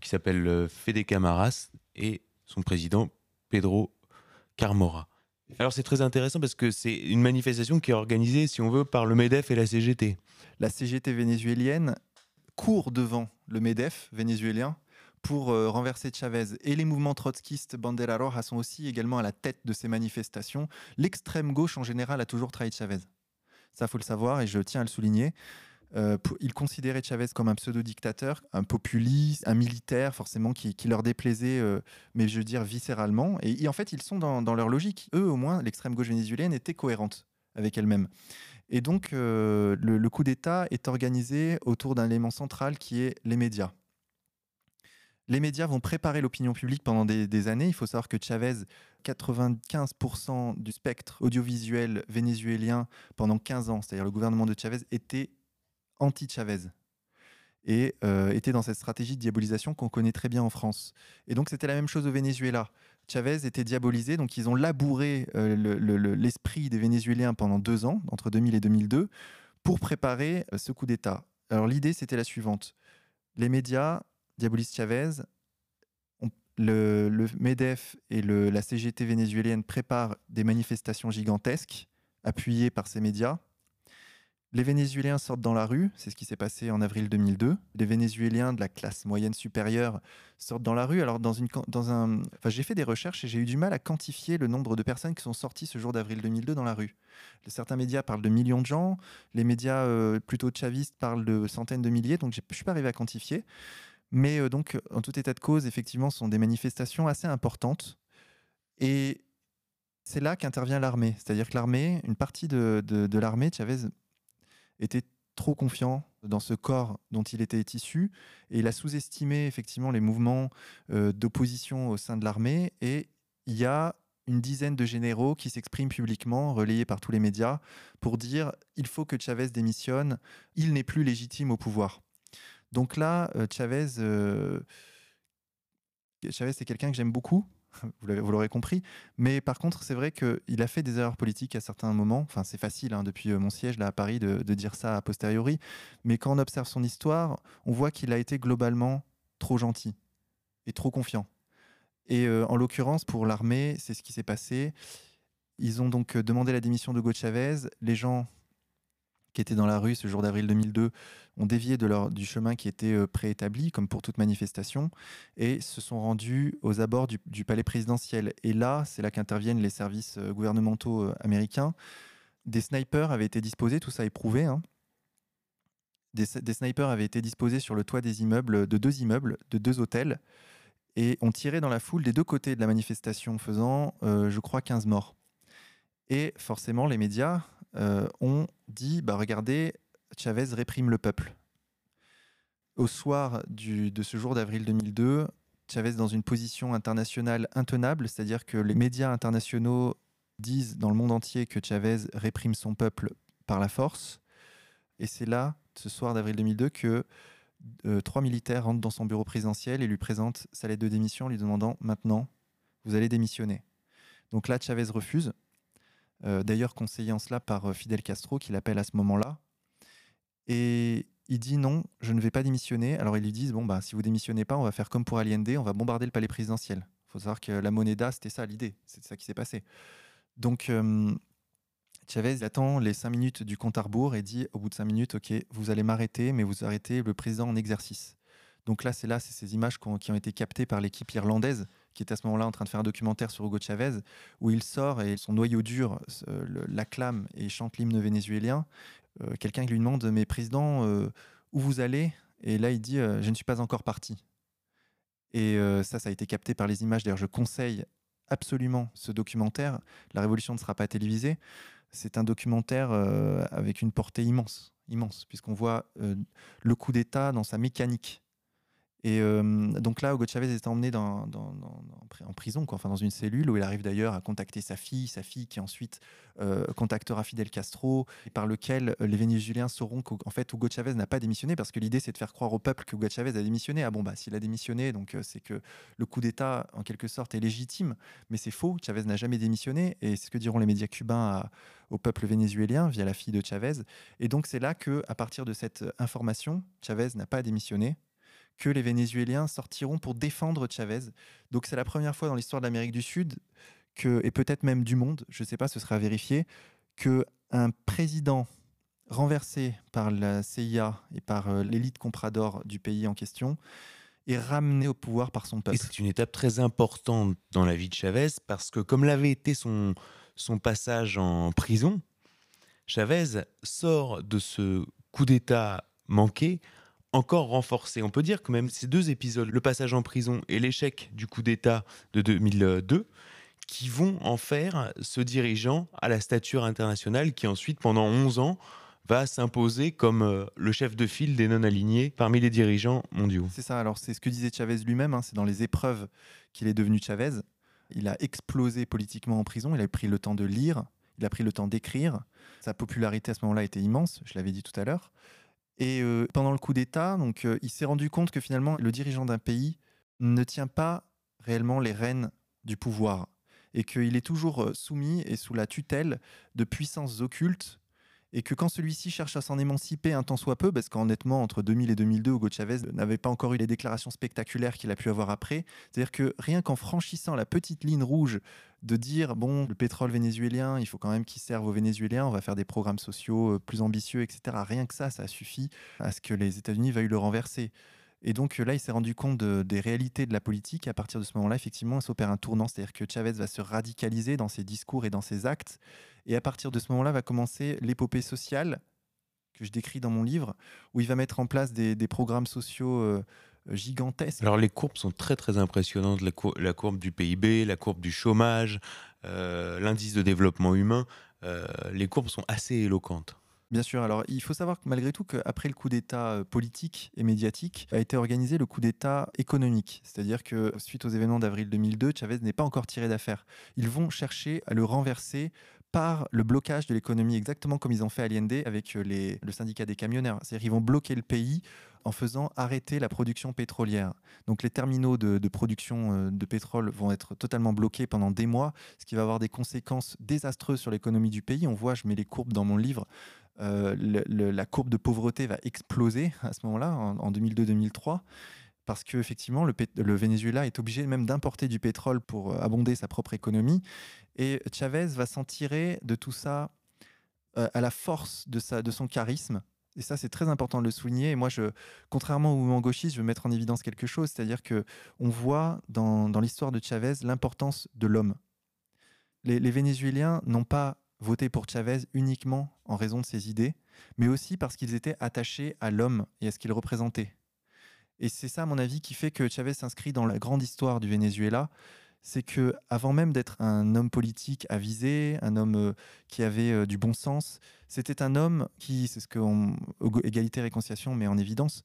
qui s'appelle Fede Camaras, et son président Pedro Carmora. Alors c'est très intéressant parce que c'est une manifestation qui est organisée, si on veut, par le MEDEF et la CGT. La CGT vénézuélienne court devant le MEDEF vénézuélien pour euh, renverser Chavez. Et les mouvements trotskistes Bandera Roja sont aussi également à la tête de ces manifestations. L'extrême gauche en général a toujours trahi Chavez. Ça, faut le savoir et je tiens à le souligner. Euh, il considérait Chavez comme un pseudo-dictateur, un populiste, un militaire, forcément, qui, leur déplaisait, euh, mais je veux dire viscéralement. Et, en fait, ils sont dans, leur logique. Eux, au moins, l'extrême gauche vénézuélienne était cohérente avec elle-même. Et donc, le coup d'État est organisé autour d'un élément central qui est les médias. Les médias vont préparer l'opinion publique pendant des, années. Il faut savoir que Chavez, 95% du spectre audiovisuel vénézuélien pendant 15 ans, c'est-à-dire le gouvernement de Chavez, était anti-Chavez et euh, était dans cette stratégie de diabolisation qu'on connaît très bien en France. Et donc c'était la même chose au Venezuela. Chavez était diabolisé, donc ils ont labouré euh, l'esprit des Vénézuéliens pendant deux ans, entre 2000 et 2002, pour préparer euh, ce coup d'État. Alors l'idée, c'était la suivante. Les médias Diabolis Chavez, le, MEDEF et la CGT vénézuélienne préparent des manifestations gigantesques appuyées par ces médias. Les Vénézuéliens sortent dans la rue, c'est ce qui s'est passé en avril 2002. Les Vénézuéliens de la classe moyenne supérieure sortent dans la rue. Alors dans une, dans un, enfin, j'ai fait des recherches et j'ai eu du mal à quantifier le nombre de personnes qui sont sorties ce jour d'avril 2002 dans la rue. Certains médias parlent de millions de gens, les médias euh, plutôt chavistes parlent de centaines de milliers, donc je ne suis pas arrivé à quantifier. Mais euh, donc, en tout état de cause, effectivement, ce sont des manifestations assez importantes. Et c'est là qu'intervient l'armée. C'est-à-dire que l'armée, une partie de, de, l'armée, Chavez était trop confiant dans ce corps dont il était issu et il a sous-estimé effectivement les mouvements euh, d'opposition au sein de l'armée et il y a une dizaine de généraux qui s'expriment publiquement, relayés par tous les médias, pour dire il faut que Chavez démissionne, il n'est plus légitime au pouvoir. Donc là, euh, Chavez, euh, Chavez c'est quelqu'un que j'aime beaucoup, vous l'aurez compris. Mais par contre, c'est vrai qu'il a fait des erreurs politiques à certains moments. Enfin, c'est facile hein, depuis euh, mon siège là à Paris de, dire ça a posteriori. Mais quand on observe son histoire, on voit qu'il a été globalement trop gentil et trop confiant. Et en l'occurrence, pour l'armée, c'est ce qui s'est passé. Ils ont donc demandé la démission de Hugo Chavez. Les gens qui étaient dans la rue ce jour d'avril 2002 ont dévié du chemin qui était euh, préétabli, comme pour toute manifestation, et se sont rendus aux abords du, palais présidentiel. Et là, c'est là qu'interviennent les services euh, gouvernementaux euh, américains. Des snipers avaient été disposés, tout ça est prouvé. Hein. Des, snipers avaient été disposés sur le toit des immeubles, de deux immeubles, de deux hôtels, et ont tiré dans la foule des deux côtés de la manifestation, faisant, je crois, 15 morts. Et forcément, les médias euh, ont dit bah, regardez, Chavez réprime le peuple. Au soir de ce jour d'avril 2002, Chavez dans une position internationale intenable, c'est-à-dire que les médias internationaux disent dans le monde entier que Chavez réprime son peuple par la force. Et c'est là, ce soir d'avril 2002, que euh, trois militaires rentrent dans son bureau présidentiel et lui présentent sa lettre de démission, lui demandant maintenant, vous allez démissionner. Donc là, Chavez refuse. Euh, d'ailleurs conseillé en cela par euh, Fidel Castro, qui l'appelle à ce moment-là. Et il dit non, je ne vais pas démissionner. Alors ils lui disent bon bah si vous démissionnez pas, on va faire comme pour Allende, on va bombarder le palais présidentiel. Il faut savoir que la Moneda, c'était ça l'idée, c'est ça qui s'est passé. Donc euh, Chavez attend les cinq minutes du compte à rebours et dit au bout de cinq minutes, ok, vous allez m'arrêter, mais vous arrêtez le président en exercice. Donc là, c'est là, c'est ces images qui ont été captées par l'équipe irlandaise qui est à ce moment-là en train de faire un documentaire sur Hugo Chavez, où il sort et son noyau dur l'acclame et chante l'hymne vénézuélien. Euh, quelqu'un lui demande Mais président, euh, où vous allez? Et là, il dit euh, Je ne suis pas encore parti. Et ça, ça a été capté par les images. D'ailleurs, je conseille absolument ce documentaire. La Révolution ne sera pas télévisée. C'est un documentaire avec une portée immense, immense, puisqu'on voit le coup d'État dans sa mécanique et euh, donc là, Hugo Chavez est emmené en prison, enfin dans une cellule où il arrive d'ailleurs à contacter sa fille, sa fille qui ensuite euh, contactera Fidel Castro, par lequel euh, les Vénézuéliens sauront qu'en fait Hugo Chavez n'a pas démissionné parce que l'idée c'est de faire croire au peuple que Hugo Chavez a démissionné. Ah bon bah s'il a démissionné, donc c'est que le coup d'État en quelque sorte est légitime, mais c'est faux. Chavez n'a jamais démissionné et c'est ce que diront les médias cubains au peuple vénézuélien via la fille de Chavez. Et donc c'est là que à partir de cette information, Chavez n'a pas démissionné que les Vénézuéliens sortiront pour défendre Chavez. Donc c'est la première fois dans l'histoire de l'Amérique du Sud que, et peut-être même du monde, je ne sais pas, ce sera vérifié, que un président renversé par la CIA et par euh, l'élite comprador du pays en question est ramené au pouvoir par son peuple. c'est une étape très importante dans la vie de Chavez parce que comme l'avait été son, son passage en prison, Chavez sort de ce coup d'État manqué encore renforcé. On peut dire que même ces deux épisodes, le passage en prison et l'échec du coup d'État de 2002, qui vont en faire ce dirigeant à la stature internationale qui ensuite, pendant 11 ans, va s'imposer comme euh, le chef de file des non-alignés parmi les dirigeants mondiaux. C'est ça, alors c'est ce que disait Chavez lui-même, hein, c'est dans les épreuves qu'il est devenu Chavez. Il a explosé politiquement en prison, il a pris le temps de lire, il a pris le temps d'écrire. Sa popularité à ce moment-là était immense, je l'avais dit tout à l'heure. Et euh, pendant le coup d'État, euh, il s'est rendu compte que finalement, le dirigeant d'un pays ne tient pas réellement les rênes du pouvoir. Et qu'il est toujours euh, soumis et sous la tutelle de puissances occultes et que quand celui-ci cherche à s'en émanciper un tant soit peu, parce qu'honnêtement, entre 2000 et 2002, Hugo Chavez n'avait pas encore eu les déclarations spectaculaires qu'il a pu avoir après, c'est-à-dire que rien qu'en franchissant la petite ligne rouge de dire, bon, le pétrole vénézuélien, il faut quand même qu'il serve aux Vénézuéliens, on va faire des programmes sociaux euh, plus ambitieux, etc. Rien que ça, ça suffit à ce que les États-Unis veuillent le renverser. Et donc là, il s'est rendu compte des réalités de la politique. À partir de ce moment-là, effectivement, s'opère un tournant. C'est-à-dire que Chavez va se radicaliser dans ses discours et dans ses actes. Et à partir de ce moment-là, va commencer l'épopée sociale que je décris dans mon livre, où il va mettre en place des, programmes sociaux euh, gigantesques. Alors les courbes sont très très impressionnantes. La, courbe du PIB, la courbe du chômage, euh, l'indice de développement humain. Euh, les courbes sont assez éloquentes. Bien sûr. Alors, il faut savoir que malgré tout, qu'après le coup d'État euh, politique et médiatique, a été organisé le coup d'État économique. C'est-à-dire que suite aux événements d'avril 2002, Chavez n'est pas encore tiré d'affaire. Ils vont chercher à le renverser par le blocage de l'économie, exactement comme ils ont fait à Allende avec euh, le syndicat des camionneurs. C'est-à-dire qu'ils vont bloquer le pays en faisant arrêter la production pétrolière. Donc les terminaux de, de, production euh, de pétrole vont être totalement bloqués pendant des mois, ce qui va avoir des conséquences désastreuses sur l'économie du pays. On voit, je mets les courbes dans mon livre, euh, la courbe de pauvreté va exploser à ce moment-là, en, 2002-2003. parce qu'effectivement, le, Venezuela est obligé même d'importer du pétrole pour euh, abonder sa propre économie. Et Chavez va s'en tirer de tout ça euh, à la force de, sa, de son charisme. Et ça, c'est très important de le souligner. Et moi, je, contrairement au mouvement gauchiste, je veux mettre en évidence quelque chose, c'est-à-dire que on voit dans, dans l'histoire de Chavez l'importance de l'homme. Les, les Vénézuéliens n'ont pas voté pour Chavez uniquement en raison de ses idées, mais aussi parce qu'ils étaient attachés à l'homme et à ce qu'il représentait. Et c'est ça, à mon avis, qui fait que Chavez s'inscrit dans la grande histoire du Venezuela. C'est que avant même d'être un homme politique avisé, un homme euh, qui avait euh, du bon sens, c'était un homme qui, c'est ce que Égalité et Réconciliation met en évidence,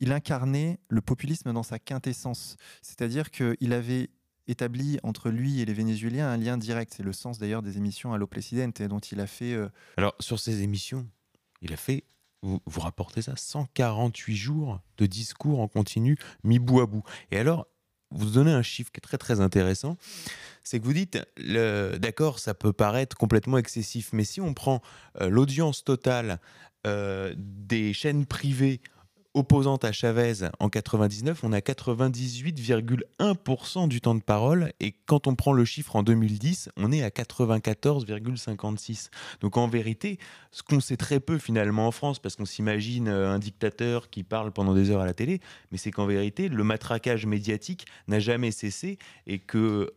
il incarnait le populisme dans sa quintessence. C'est-à-dire qu'il avait établi entre lui et les Vénézuéliens un lien direct. C'est le sens d'ailleurs des émissions à l'Oplesidente dont il a fait. Euh, Alors, sur ces émissions, il a fait vous, vous rapportez ça 148 jours de discours en continu mis bout à bout. Et alors, vous donnez un chiffre qui est très très intéressant, c'est que vous dites, d'accord, ça peut paraître complètement excessif, mais si on prend euh, l'audience totale euh, des chaînes privées opposante à Chavez en 99, on a 98,1% du temps de parole et quand on prend le chiffre en 2010, on est à 94,56. Donc en vérité, ce qu'on sait très peu finalement en France, parce qu'on s'imagine euh, un dictateur qui parle pendant des heures à la télé, mais c'est qu'en vérité, le matraquage médiatique n'a jamais cessé et que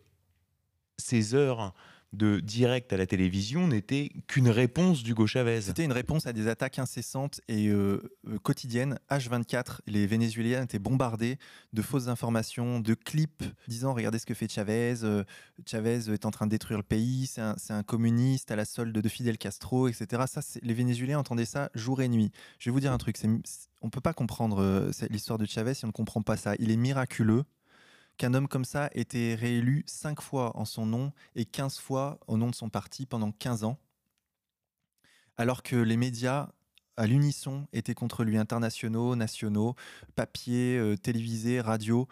ces heures de direct à la télévision n'était qu'une réponse d'Hugo Chavez. C'était une réponse à des attaques incessantes et euh, euh, quotidiennes. H24, les Vénézuéliens étaient bombardés de fausses informations, de clips disant regardez ce que fait Chavez, euh, Chavez est en train de détruire le pays, c'est un, communiste à la solde de Fidel Castro, etc. Ça, les Vénézuéliens entendaient ça jour et nuit. Je vais vous dire un truc, on ne peut pas comprendre l'histoire de Chavez si on ne comprend pas ça. Il est miraculeux qu'un homme comme ça était réélu cinq fois en son nom et 15 fois au nom de son parti pendant 15 ans, alors que les médias à l'unisson étaient contre lui, internationaux, nationaux, papier, euh, télévisé, radio.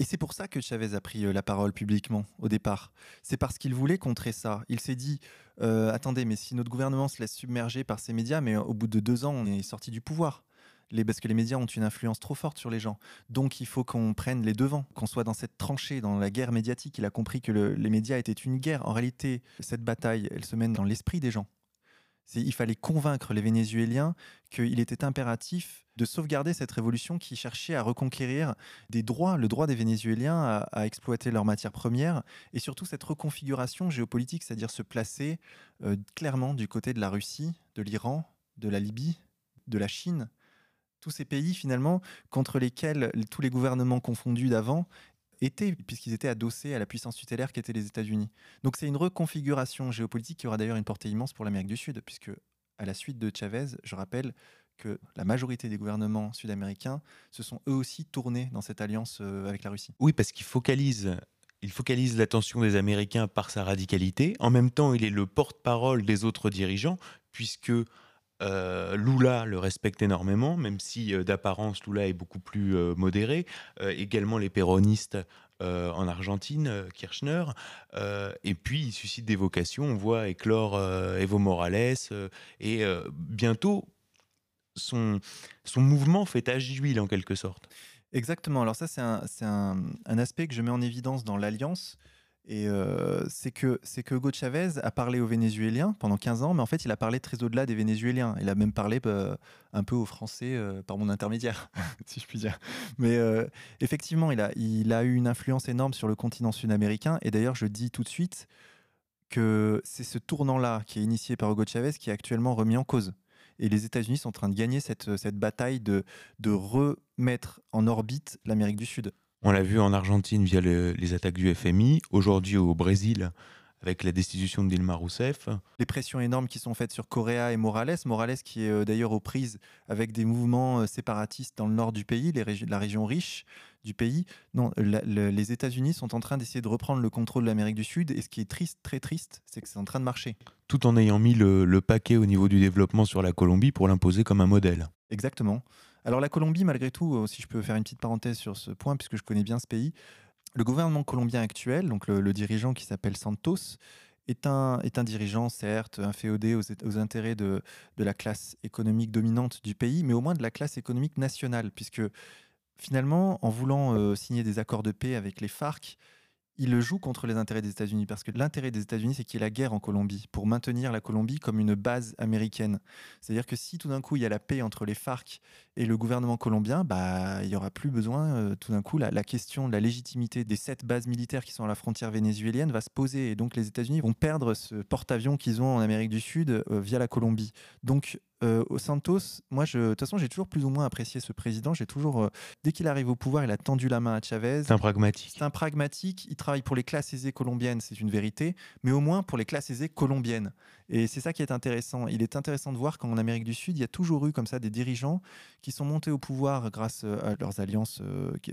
Et c'est pour ça que Chavez a pris euh, la parole publiquement au départ. C'est parce qu'il voulait contrer ça. Il s'est dit, euh, attendez, mais si notre gouvernement se laisse submerger par ces médias, mais au bout de deux ans, on est sorti du pouvoir parce que les médias ont une influence trop forte sur les gens. Donc il faut qu'on prenne les devants, qu'on soit dans cette tranchée, dans la guerre médiatique. Il a compris que les médias étaient une guerre. En réalité, cette bataille, elle se mène dans l'esprit des gens. Il fallait convaincre les Vénézuéliens qu'il était impératif de sauvegarder cette révolution qui cherchait à reconquérir des droits, le droit des Vénézuéliens à, exploiter leurs matières premières, et surtout cette reconfiguration géopolitique, c'est-à-dire se placer euh, clairement du côté de la Russie, de l'Iran, de la Libye, de la Chine, tous ces pays finalement contre lesquels tous les gouvernements confondus d'avant étaient, puisqu'ils étaient adossés à la puissance tutélaire qui était les États-Unis. Donc c'est une reconfiguration géopolitique qui aura d'ailleurs une portée immense pour l'Amérique du Sud, puisque à la suite de Chavez, je rappelle que la majorité des gouvernements sud-américains se sont eux aussi tournés dans cette alliance euh, avec la Russie. Oui, parce qu'il focalise il focalise l'attention des Américains par sa radicalité. En même temps, il est le porte-parole des autres dirigeants, puisque euh, Lula le respecte énormément, même si euh, d'apparence Lula est beaucoup plus euh, modéré. également les péronistes en Argentine, Kirchner. et puis il suscite des vocations. On voit éclore Evo Morales. et bientôt, son, son mouvement fait tache d'huile en quelque sorte. Exactement. Alors ça, c'est un, un, aspect que je mets en évidence dans l'Alliance. Et euh, c'est que, Hugo Chavez a parlé aux Vénézuéliens pendant 15 ans, mais en fait, il a parlé très au-delà des Vénézuéliens. Il a même parlé bah, un peu aux Français euh, par mon intermédiaire, si je puis dire. Mais euh, effectivement, il a, il a eu une influence énorme sur le continent sud-américain. Et d'ailleurs, je dis tout de suite que c'est ce tournant-là qui est initié par Hugo Chavez qui est actuellement remis en cause. Et les États-Unis sont en train de gagner cette, cette bataille de, de remettre en orbite l'Amérique du Sud. On l'a vu en Argentine via les attaques du FMI, aujourd'hui au Brésil avec la destitution de Dilma Rousseff. Les pressions énormes qui sont faites sur Correa et Morales. Morales qui est euh, d'ailleurs aux prises avec des mouvements euh, séparatistes dans le nord du pays, la région riche du pays. Non, les États-Unis sont en train d'essayer de reprendre le contrôle de l'Amérique du Sud. Et ce qui est triste, très triste, c'est que c'est en train de marcher. Tout en ayant mis le paquet au niveau du développement sur la Colombie pour l'imposer comme un modèle. Exactement. Alors la Colombie, malgré tout, euh, si je peux faire une petite parenthèse sur ce point, puisque je connais bien ce pays, le gouvernement colombien actuel, donc le, dirigeant qui s'appelle Santos, est un, est un dirigeant, certes, inféodé aux, aux intérêts de, de, la classe économique dominante du pays, mais au moins de la classe économique nationale, puisque finalement, en voulant euh, signer des accords de paix avec les FARC, il le joue contre les intérêts des États-Unis parce que l'intérêt des États-Unis, c'est qu'il y ait la guerre en Colombie pour maintenir la Colombie comme une base américaine. C'est-à-dire que si tout d'un coup il y a la paix entre les FARC et le gouvernement colombien, bah il y aura plus besoin euh, tout d'un coup la, la, question de la légitimité des sept bases militaires qui sont à la frontière vénézuélienne va se poser et donc les États-Unis vont perdre ce porte-avions qu'ils ont en Amérique du Sud euh, via la Colombie. Donc euh, au Santos, moi, de toute façon, j'ai toujours plus ou moins apprécié ce président. J'ai toujours, euh, dès qu'il arrive au pouvoir, il a tendu la main à Chavez. C'est un pragmatique. C'est un pragmatique. Il travaille pour les classes aisées colombiennes, c'est une vérité, mais au moins pour les classes aisées colombiennes. Et c'est ça qui est intéressant. Il est intéressant de voir qu'en Amérique du Sud, il y a toujours eu comme ça des dirigeants qui sont montés au pouvoir grâce euh, à leurs alliances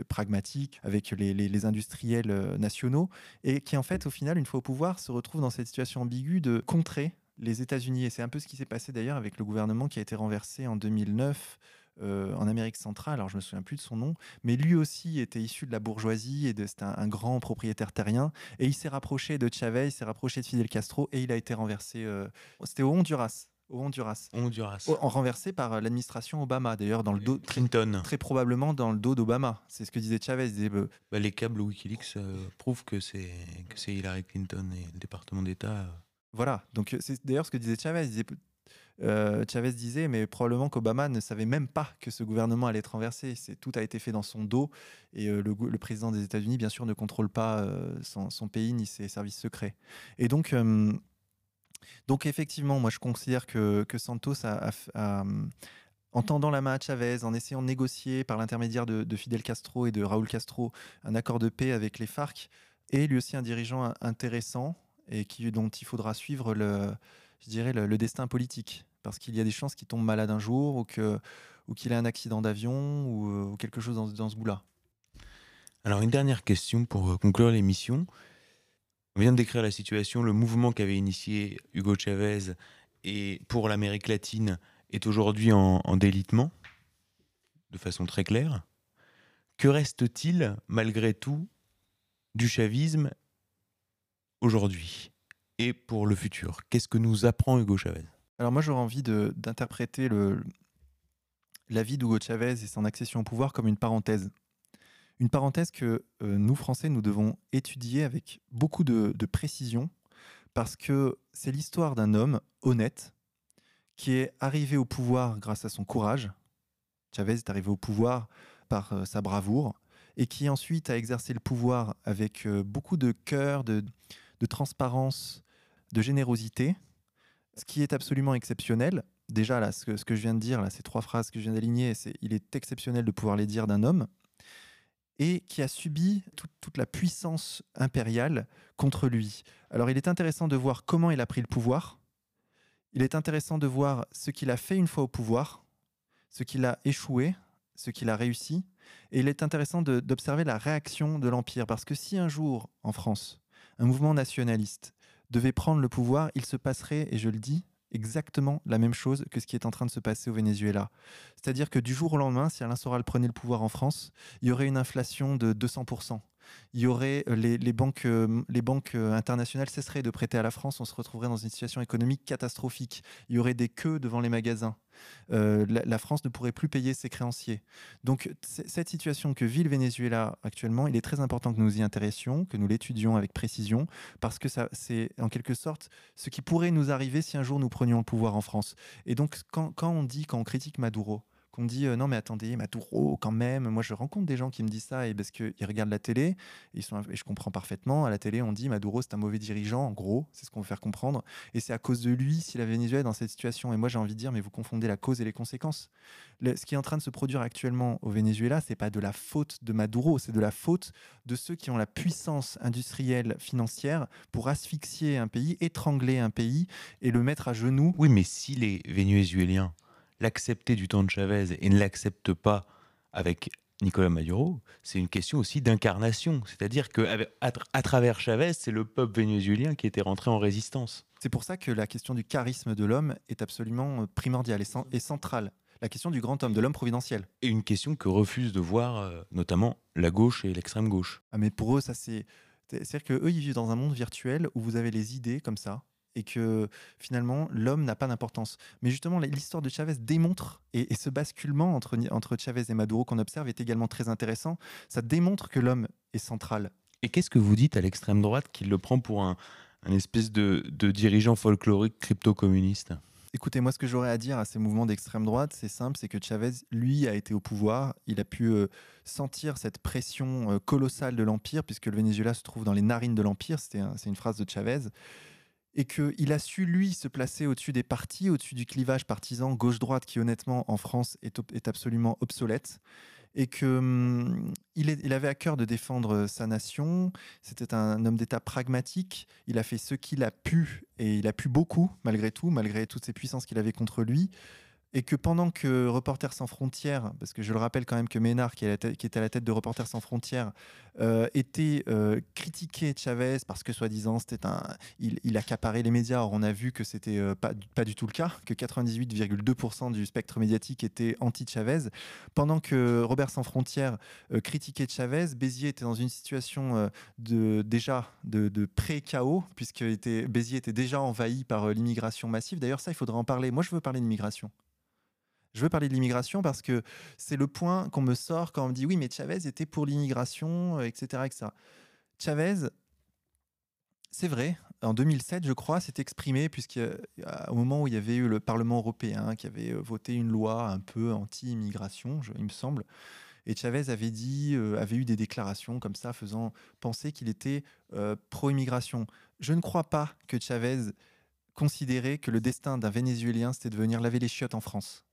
pragmatiques avec les, les industriels nationaux et qui, en fait, au final, une fois au pouvoir, se retrouvent dans cette situation ambiguë de contrer les États-Unis. Et c'est un peu ce qui s'est passé d'ailleurs avec le gouvernement qui a été renversé en 2009 euh, en Amérique centrale. Alors je me souviens plus de son nom, mais lui aussi était issu de la bourgeoisie et c'était un, grand propriétaire terrien. Et il s'est rapproché de Chavez, il s'est rapproché de Fidel Castro et il a été renversé. Euh, c'était au Honduras. Au Honduras. Honduras. en renversé par l'administration Obama, d'ailleurs, dans le dos. Clinton. Très, probablement dans le dos d'Obama. C'est ce que disait Chavez. Disait, bah, les câbles Wikileaks euh, prouvent que c'est Hillary Clinton et le département d'État voilà, donc c'est d'ailleurs ce que disait Chavez. Euh, Chavez disait, mais probablement qu'Obama ne savait même pas que ce gouvernement allait être renversé. Tout a été fait dans son dos, et euh, le, président des États-Unis, bien sûr, ne contrôle pas euh, son, pays ni ses services secrets. Et donc, donc effectivement, moi, je considère que, Santos en tendant la main à Chavez, en essayant de négocier par l'intermédiaire de, de, Fidel Castro et de Raúl Castro un accord de paix avec les FARC, est lui aussi un dirigeant intéressant et dont il faudra suivre je dirais, le, destin politique. Parce qu'il y a des chances qu'il tombe malade un jour ou qu'il ait un accident d'avion ou, quelque chose dans, ce bout-là. Alors une dernière question pour euh, conclure l'émission. On vient de décrire la situation, le mouvement qu'avait initié Hugo Chavez et pour l'Amérique latine est aujourd'hui en, en délitement, de façon très claire. Que reste-t-il malgré tout du chavisme aujourd'hui et pour le futur? Qu'est-ce que nous apprend Hugo Chavez? Alors moi j'aurais envie d'interpréter la vie d'Hugo Chavez et son accession au pouvoir comme une parenthèse. Une parenthèse que euh, nous, Français, nous devons étudier avec beaucoup de, précision parce que c'est l'histoire d'un homme honnête qui est arrivé au pouvoir grâce à son courage. Chavez est arrivé au pouvoir par euh, sa bravoure et qui ensuite a exercé le pouvoir avec euh, beaucoup de cœur, de transparence, de générosité, ce qui est absolument exceptionnel. Déjà, là, ce que, je viens de dire, là, ces trois phrases que je viens d'aligner, c'est, il est exceptionnel de pouvoir les dire d'un homme, et qui a subi toute, la puissance impériale contre lui. Alors, il est intéressant de voir comment il a pris le pouvoir. Il est intéressant de voir ce qu'il a fait une fois au pouvoir, ce qu'il a échoué, ce qu'il a réussi. Et il est intéressant d'observer la réaction de l'Empire, parce que si un jour, en France, un mouvement nationaliste devait prendre le pouvoir, il se passerait, et je le dis, exactement la même chose que ce qui est en train de se passer au Venezuela. C'est-à-dire que du jour au lendemain, si Alain Soral prenait le pouvoir en France, il y aurait une inflation de 200% il y aurait euh, les, banques, euh, euh, internationales cesseraient de prêter à la France, on se retrouverait dans une situation économique catastrophique. Il y aurait des queues devant les magasins. la, France ne pourrait plus payer ses créanciers. Donc cette situation que vit le Venezuela actuellement, il est très important que nous y intéressions, que nous l'étudions avec précision, parce que c'est en quelque sorte ce qui pourrait nous arriver si un jour nous prenions le pouvoir en France. Et donc quand, quand on dit, quand on critique Maduro, qu'on dit euh, non mais attendez Maduro quand même. Moi je rencontre des gens qui me disent ça et parce qu'ils regardent la télé ils sont et je comprends parfaitement. À la télé on dit Maduro c'est un mauvais dirigeant en gros c'est ce qu'on veut faire comprendre. Et c'est à cause de lui si la Venezuela est dans cette situation. Et moi j'ai envie de dire mais vous confondez la cause et les conséquences. Ce qui est en train de se produire actuellement au Venezuela c'est pas de la faute de Maduro c'est de la faute de ceux qui ont la puissance industrielle financière pour asphyxier un pays étrangler un pays et le mettre à genoux. Oui mais si les Vénézuéliens l'accepter du temps de Chavez et ne l'accepte pas avec Nicolas Maduro, c'est une question aussi d'incarnation. C'est-à-dire qu'à à travers Chavez, c'est le peuple vénézuélien qui était rentré en résistance. C'est pour ça que la question du charisme de l'homme est absolument euh, primordiale et, centrale. La question du grand homme, de l'homme providentiel. Et une question que refuse de voir euh, notamment la gauche et l'extrême gauche. Ah mais pour eux, ça c'est... C'est-à-dire qu'eux, ils vivent dans un monde virtuel où vous avez les idées comme ça, et que finalement l'homme n'a pas d'importance. Mais justement, l'histoire de Chavez démontre, et, ce basculement entre, entre Chavez et Maduro qu'on observe est également très intéressant, ça démontre que l'homme est central. Et qu'est-ce que vous dites à l'extrême droite qui le prend pour un, espèce de, de dirigeant folklorique crypto-communiste? Écoutez, moi, ce que j'aurais à dire à ces mouvements d'extrême droite, c'est simple, c'est que Chavez, lui, a été au pouvoir. Il a pu euh, sentir cette pression euh, colossale de l'Empire, puisque le Venezuela se trouve dans les narines de l'Empire. C'est une phrase de Chavez. Et qu'il a su, lui, se placer au-dessus des partis, au-dessus du clivage partisan gauche-droite, qui, honnêtement, en France, est, est absolument obsolète et qu'il hum, il avait à cœur de défendre sa nation. C'était un homme d'État pragmatique. Il a fait ce qu'il a pu, et il a pu beaucoup, malgré tout, malgré toutes ces puissances qu'il avait contre lui et que pendant que Reporters sans frontières, parce que je le rappelle quand même que Ménard, qui, était à la tête de Reporters sans frontières, euh, était euh, critiqué Chavez parce que soi-disant c'était un, il, accaparait les médias. Or on a vu que c'était euh, pas, pas du tout le cas, que 98,2% du spectre médiatique était anti-Chavez. Pendant que Robert sans frontières critiquait Chavez, Béziers était dans une situation de déjà de, de pré-chaos puisque était, Béziers était déjà envahi par l'immigration massive. D'ailleurs ça il faudrait en parler. Moi je veux parler d'immigration. Je veux parler de l'immigration parce que c'est le point qu'on me sort quand on me dit oui, mais Chavez était pour l'immigration, etc., euh, etc. Chavez, c'est vrai, en 2007, je crois, s'est exprimé, puisqu'au moment où il y avait eu le Parlement européen qui avait euh, voté une loi un peu anti-immigration, il me semble, et Chavez avait dit, euh, avait eu des déclarations comme ça, faisant penser qu'il était pro-immigration. Je ne crois pas que Chavez considérait que le destin d'un Vénézuélien, c'était de venir laver les chiottes en France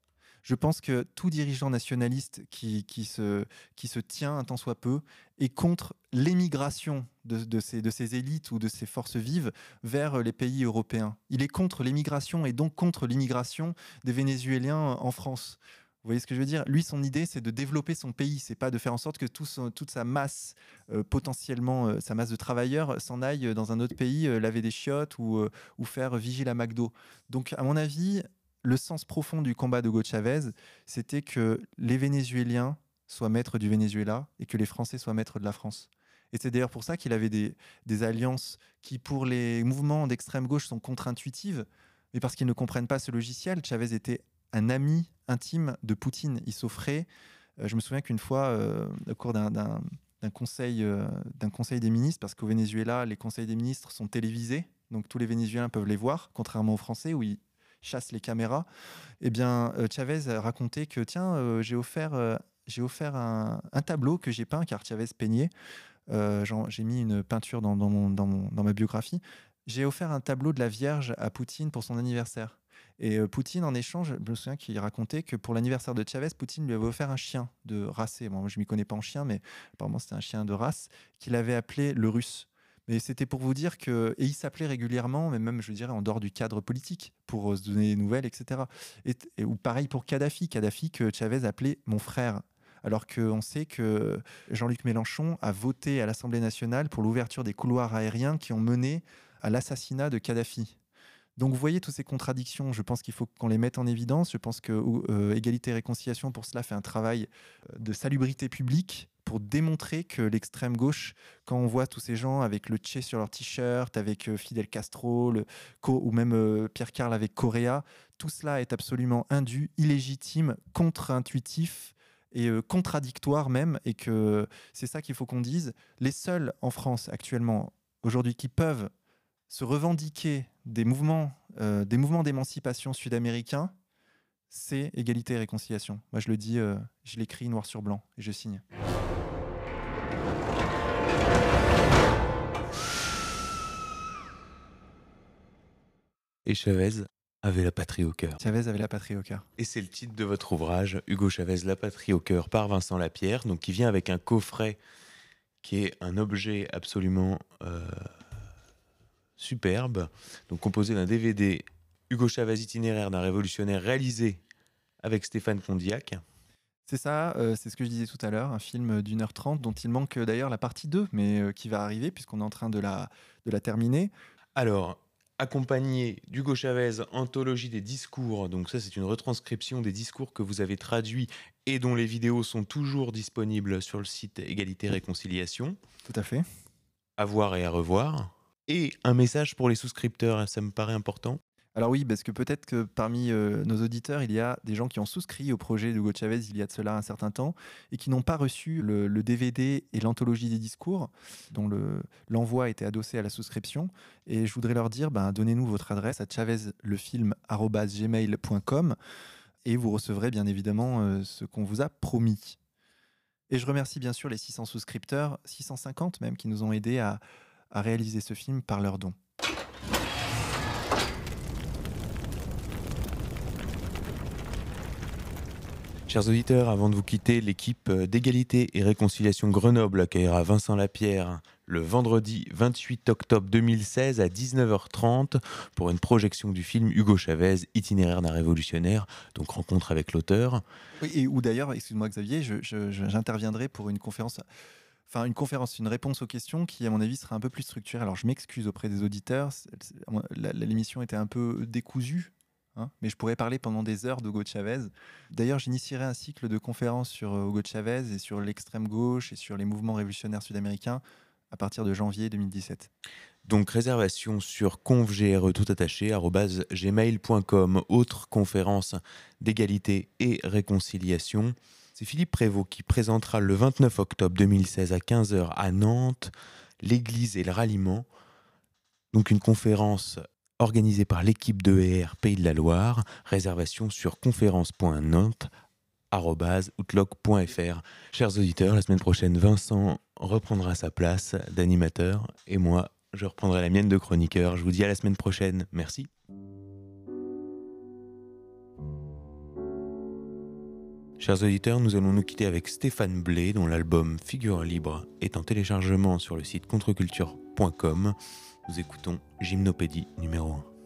je pense que tout dirigeant nationaliste qui, qui, se, qui se tient un tant soit peu est contre l'émigration de, de, ces, de ces élites ou de ces forces vives vers les pays européens. Il est contre l'émigration et donc contre l'immigration des Vénézuéliens en France. Vous voyez ce que je veux dire? Lui, son idée, c'est de développer son pays. C'est pas de faire en sorte que tout toute sa masse, euh, potentiellement, euh, sa masse de travailleurs, s'en aille dans un autre pays euh, laver des chiottes ou, ou faire vigile à McDo. Donc, à mon avis, le sens profond du combat de Hugo Chavez, c'était que les Vénézuéliens soient maîtres du Venezuela et que les Français soient maîtres de la France. Et c'est d'ailleurs pour ça qu'il avait des, alliances qui, pour les mouvements d'extrême gauche, sont contre-intuitives, mais parce qu'ils ne comprennent pas ce logiciel. Chavez était un ami intime de Poutine. Il s'offrait. Euh, je me souviens qu'une fois, euh, au cours d'un conseil, euh, d'un conseil des ministres, parce qu'au Venezuela, les conseils des ministres sont télévisés, donc tous les Vénézuéliens peuvent les voir, contrairement aux Français où ils, chasse les caméras, eh bien, euh, Chavez a raconté que tiens, euh, j'ai offert, euh, offert un, tableau que j'ai peint, car Chavez peignait. j'ai mis une peinture dans, mon, dans, dans ma biographie. J'ai offert un tableau de la Vierge à Poutine pour son anniversaire. Et Poutine, en échange, je me souviens qu'il racontait que pour l'anniversaire de Chavez, Poutine lui avait offert un chien de race. Bon, moi, je m'y connais pas en chien, mais apparemment, c'était un chien de race qu'il avait appelé le russe. Mais c'était pour vous dire que. Et il s'appelait régulièrement, même, je dirais, en dehors du cadre politique, pour euh, se donner des nouvelles, etc. Et, ou pareil pour Kadhafi. Kadhafi que Chavez appelait mon frère. Alors qu'on sait que Jean-Luc Mélenchon a voté à l'Assemblée nationale pour l'ouverture des couloirs aériens qui ont mené à l'assassinat de Kadhafi. Donc vous voyez toutes ces contradictions, je pense qu'il faut qu'on les mette en évidence. Je pense que euh, Égalité et Réconciliation, pour cela, fait un travail euh, de salubrité publique pour démontrer que l'extrême gauche, quand on voit tous ces gens avec le Che sur leur t-shirt, avec euh, Fidel Castro, le, ou même Pierre Carl avec Correa, tout cela est absolument indu, illégitime, contre-intuitif et contradictoire même, et que c'est ça qu'il faut qu'on dise. Les seuls en France actuellement, aujourd'hui, qui peuvent se revendiquer des mouvements, des mouvements d'émancipation sud-américains, c'est égalité et réconciliation. Moi, je le dis, je l'écris noir sur blanc et je signe. Et Chavez avait la patrie au cœur. Chavez avait la patrie au cœur. Et c'est le titre de votre ouvrage, Hugo Chavez, La patrie au cœur, par Vincent Lapierre, donc qui vient avec un coffret qui est un objet absolument euh, superbe, donc composé d'un DVD Hugo Chavez itinéraire d'un révolutionnaire réalisé avec Stéphane Condiac. C'est ça, euh, c'est ce que je disais tout à l'heure, un film d'une heure trente dont il manque d'ailleurs la partie 2, mais euh, qui va arriver puisqu'on est en train de la, de la terminer. Alors, accompagné d'Hugo Chavez, Anthologie des discours. Donc ça, c'est une retranscription des discours que vous avez traduits et dont les vidéos sont toujours disponibles sur le site Égalité Réconciliation. Tout à fait. À voir et à revoir. Et un message pour les souscripteurs, ça me paraît important. Alors oui, parce que peut-être que parmi euh, nos auditeurs, il y a des gens qui ont souscrit au projet d'Hugo Chavez il y a de cela un certain temps et qui n'ont pas reçu le, DVD et l'anthologie des discours dont l'envoi était adossé à la souscription. Et je voudrais leur dire, ben, donnez-nous votre adresse à chavezlefilm.gmail.com et vous recevrez bien évidemment euh, ce qu'on vous a promis. Et je remercie bien sûr les 600 souscripteurs, 650 même, qui nous ont aidés à, à réaliser ce film par leurs dons. Chers auditeurs, avant de vous quitter, l'équipe d'égalité et réconciliation Grenoble accueillera Vincent Lapierre le vendredi 28 octobre 2016 à 19h30 pour une projection du film Hugo Chavez, itinéraire d'un révolutionnaire, donc rencontre avec l'auteur. Oui, et où d'ailleurs, excuse-moi Xavier, j'interviendrai pour une conférence enfin une conférence, une réponse aux questions qui, à mon avis, sera un peu plus structurée. Alors, je m'excuse auprès des auditeurs, l'émission était un peu décousue, Hein, mais je pourrais parler pendant des heures d'Hugo Chavez. D'ailleurs, j'initierai un cycle de conférences sur euh, Hugo Chavez et sur l'extrême gauche et sur les mouvements révolutionnaires sud-américains à partir de janvier 2017. Donc réservation sur confgre tout attaché gmail.com. Autre conférence d'égalité et réconciliation. C'est Philippe Prévost qui présentera le 29 octobre 2016 à 15h à Nantes l'Église et le ralliement. Donc une conférence organisé par l'équipe de ER Pays de la Loire. Réservation sur conférence.nantes.outlook.fr. Chers auditeurs, la semaine prochaine, Vincent reprendra sa place d'animateur et moi, je reprendrai la mienne de chroniqueur. Je vous dis à la semaine prochaine. Merci. Chers auditeurs, nous allons nous quitter avec Stéphane Blé, dont l'album Figure libre est en téléchargement sur le site contreculture.com. Nous écoutons Gymnopédie numéro 1.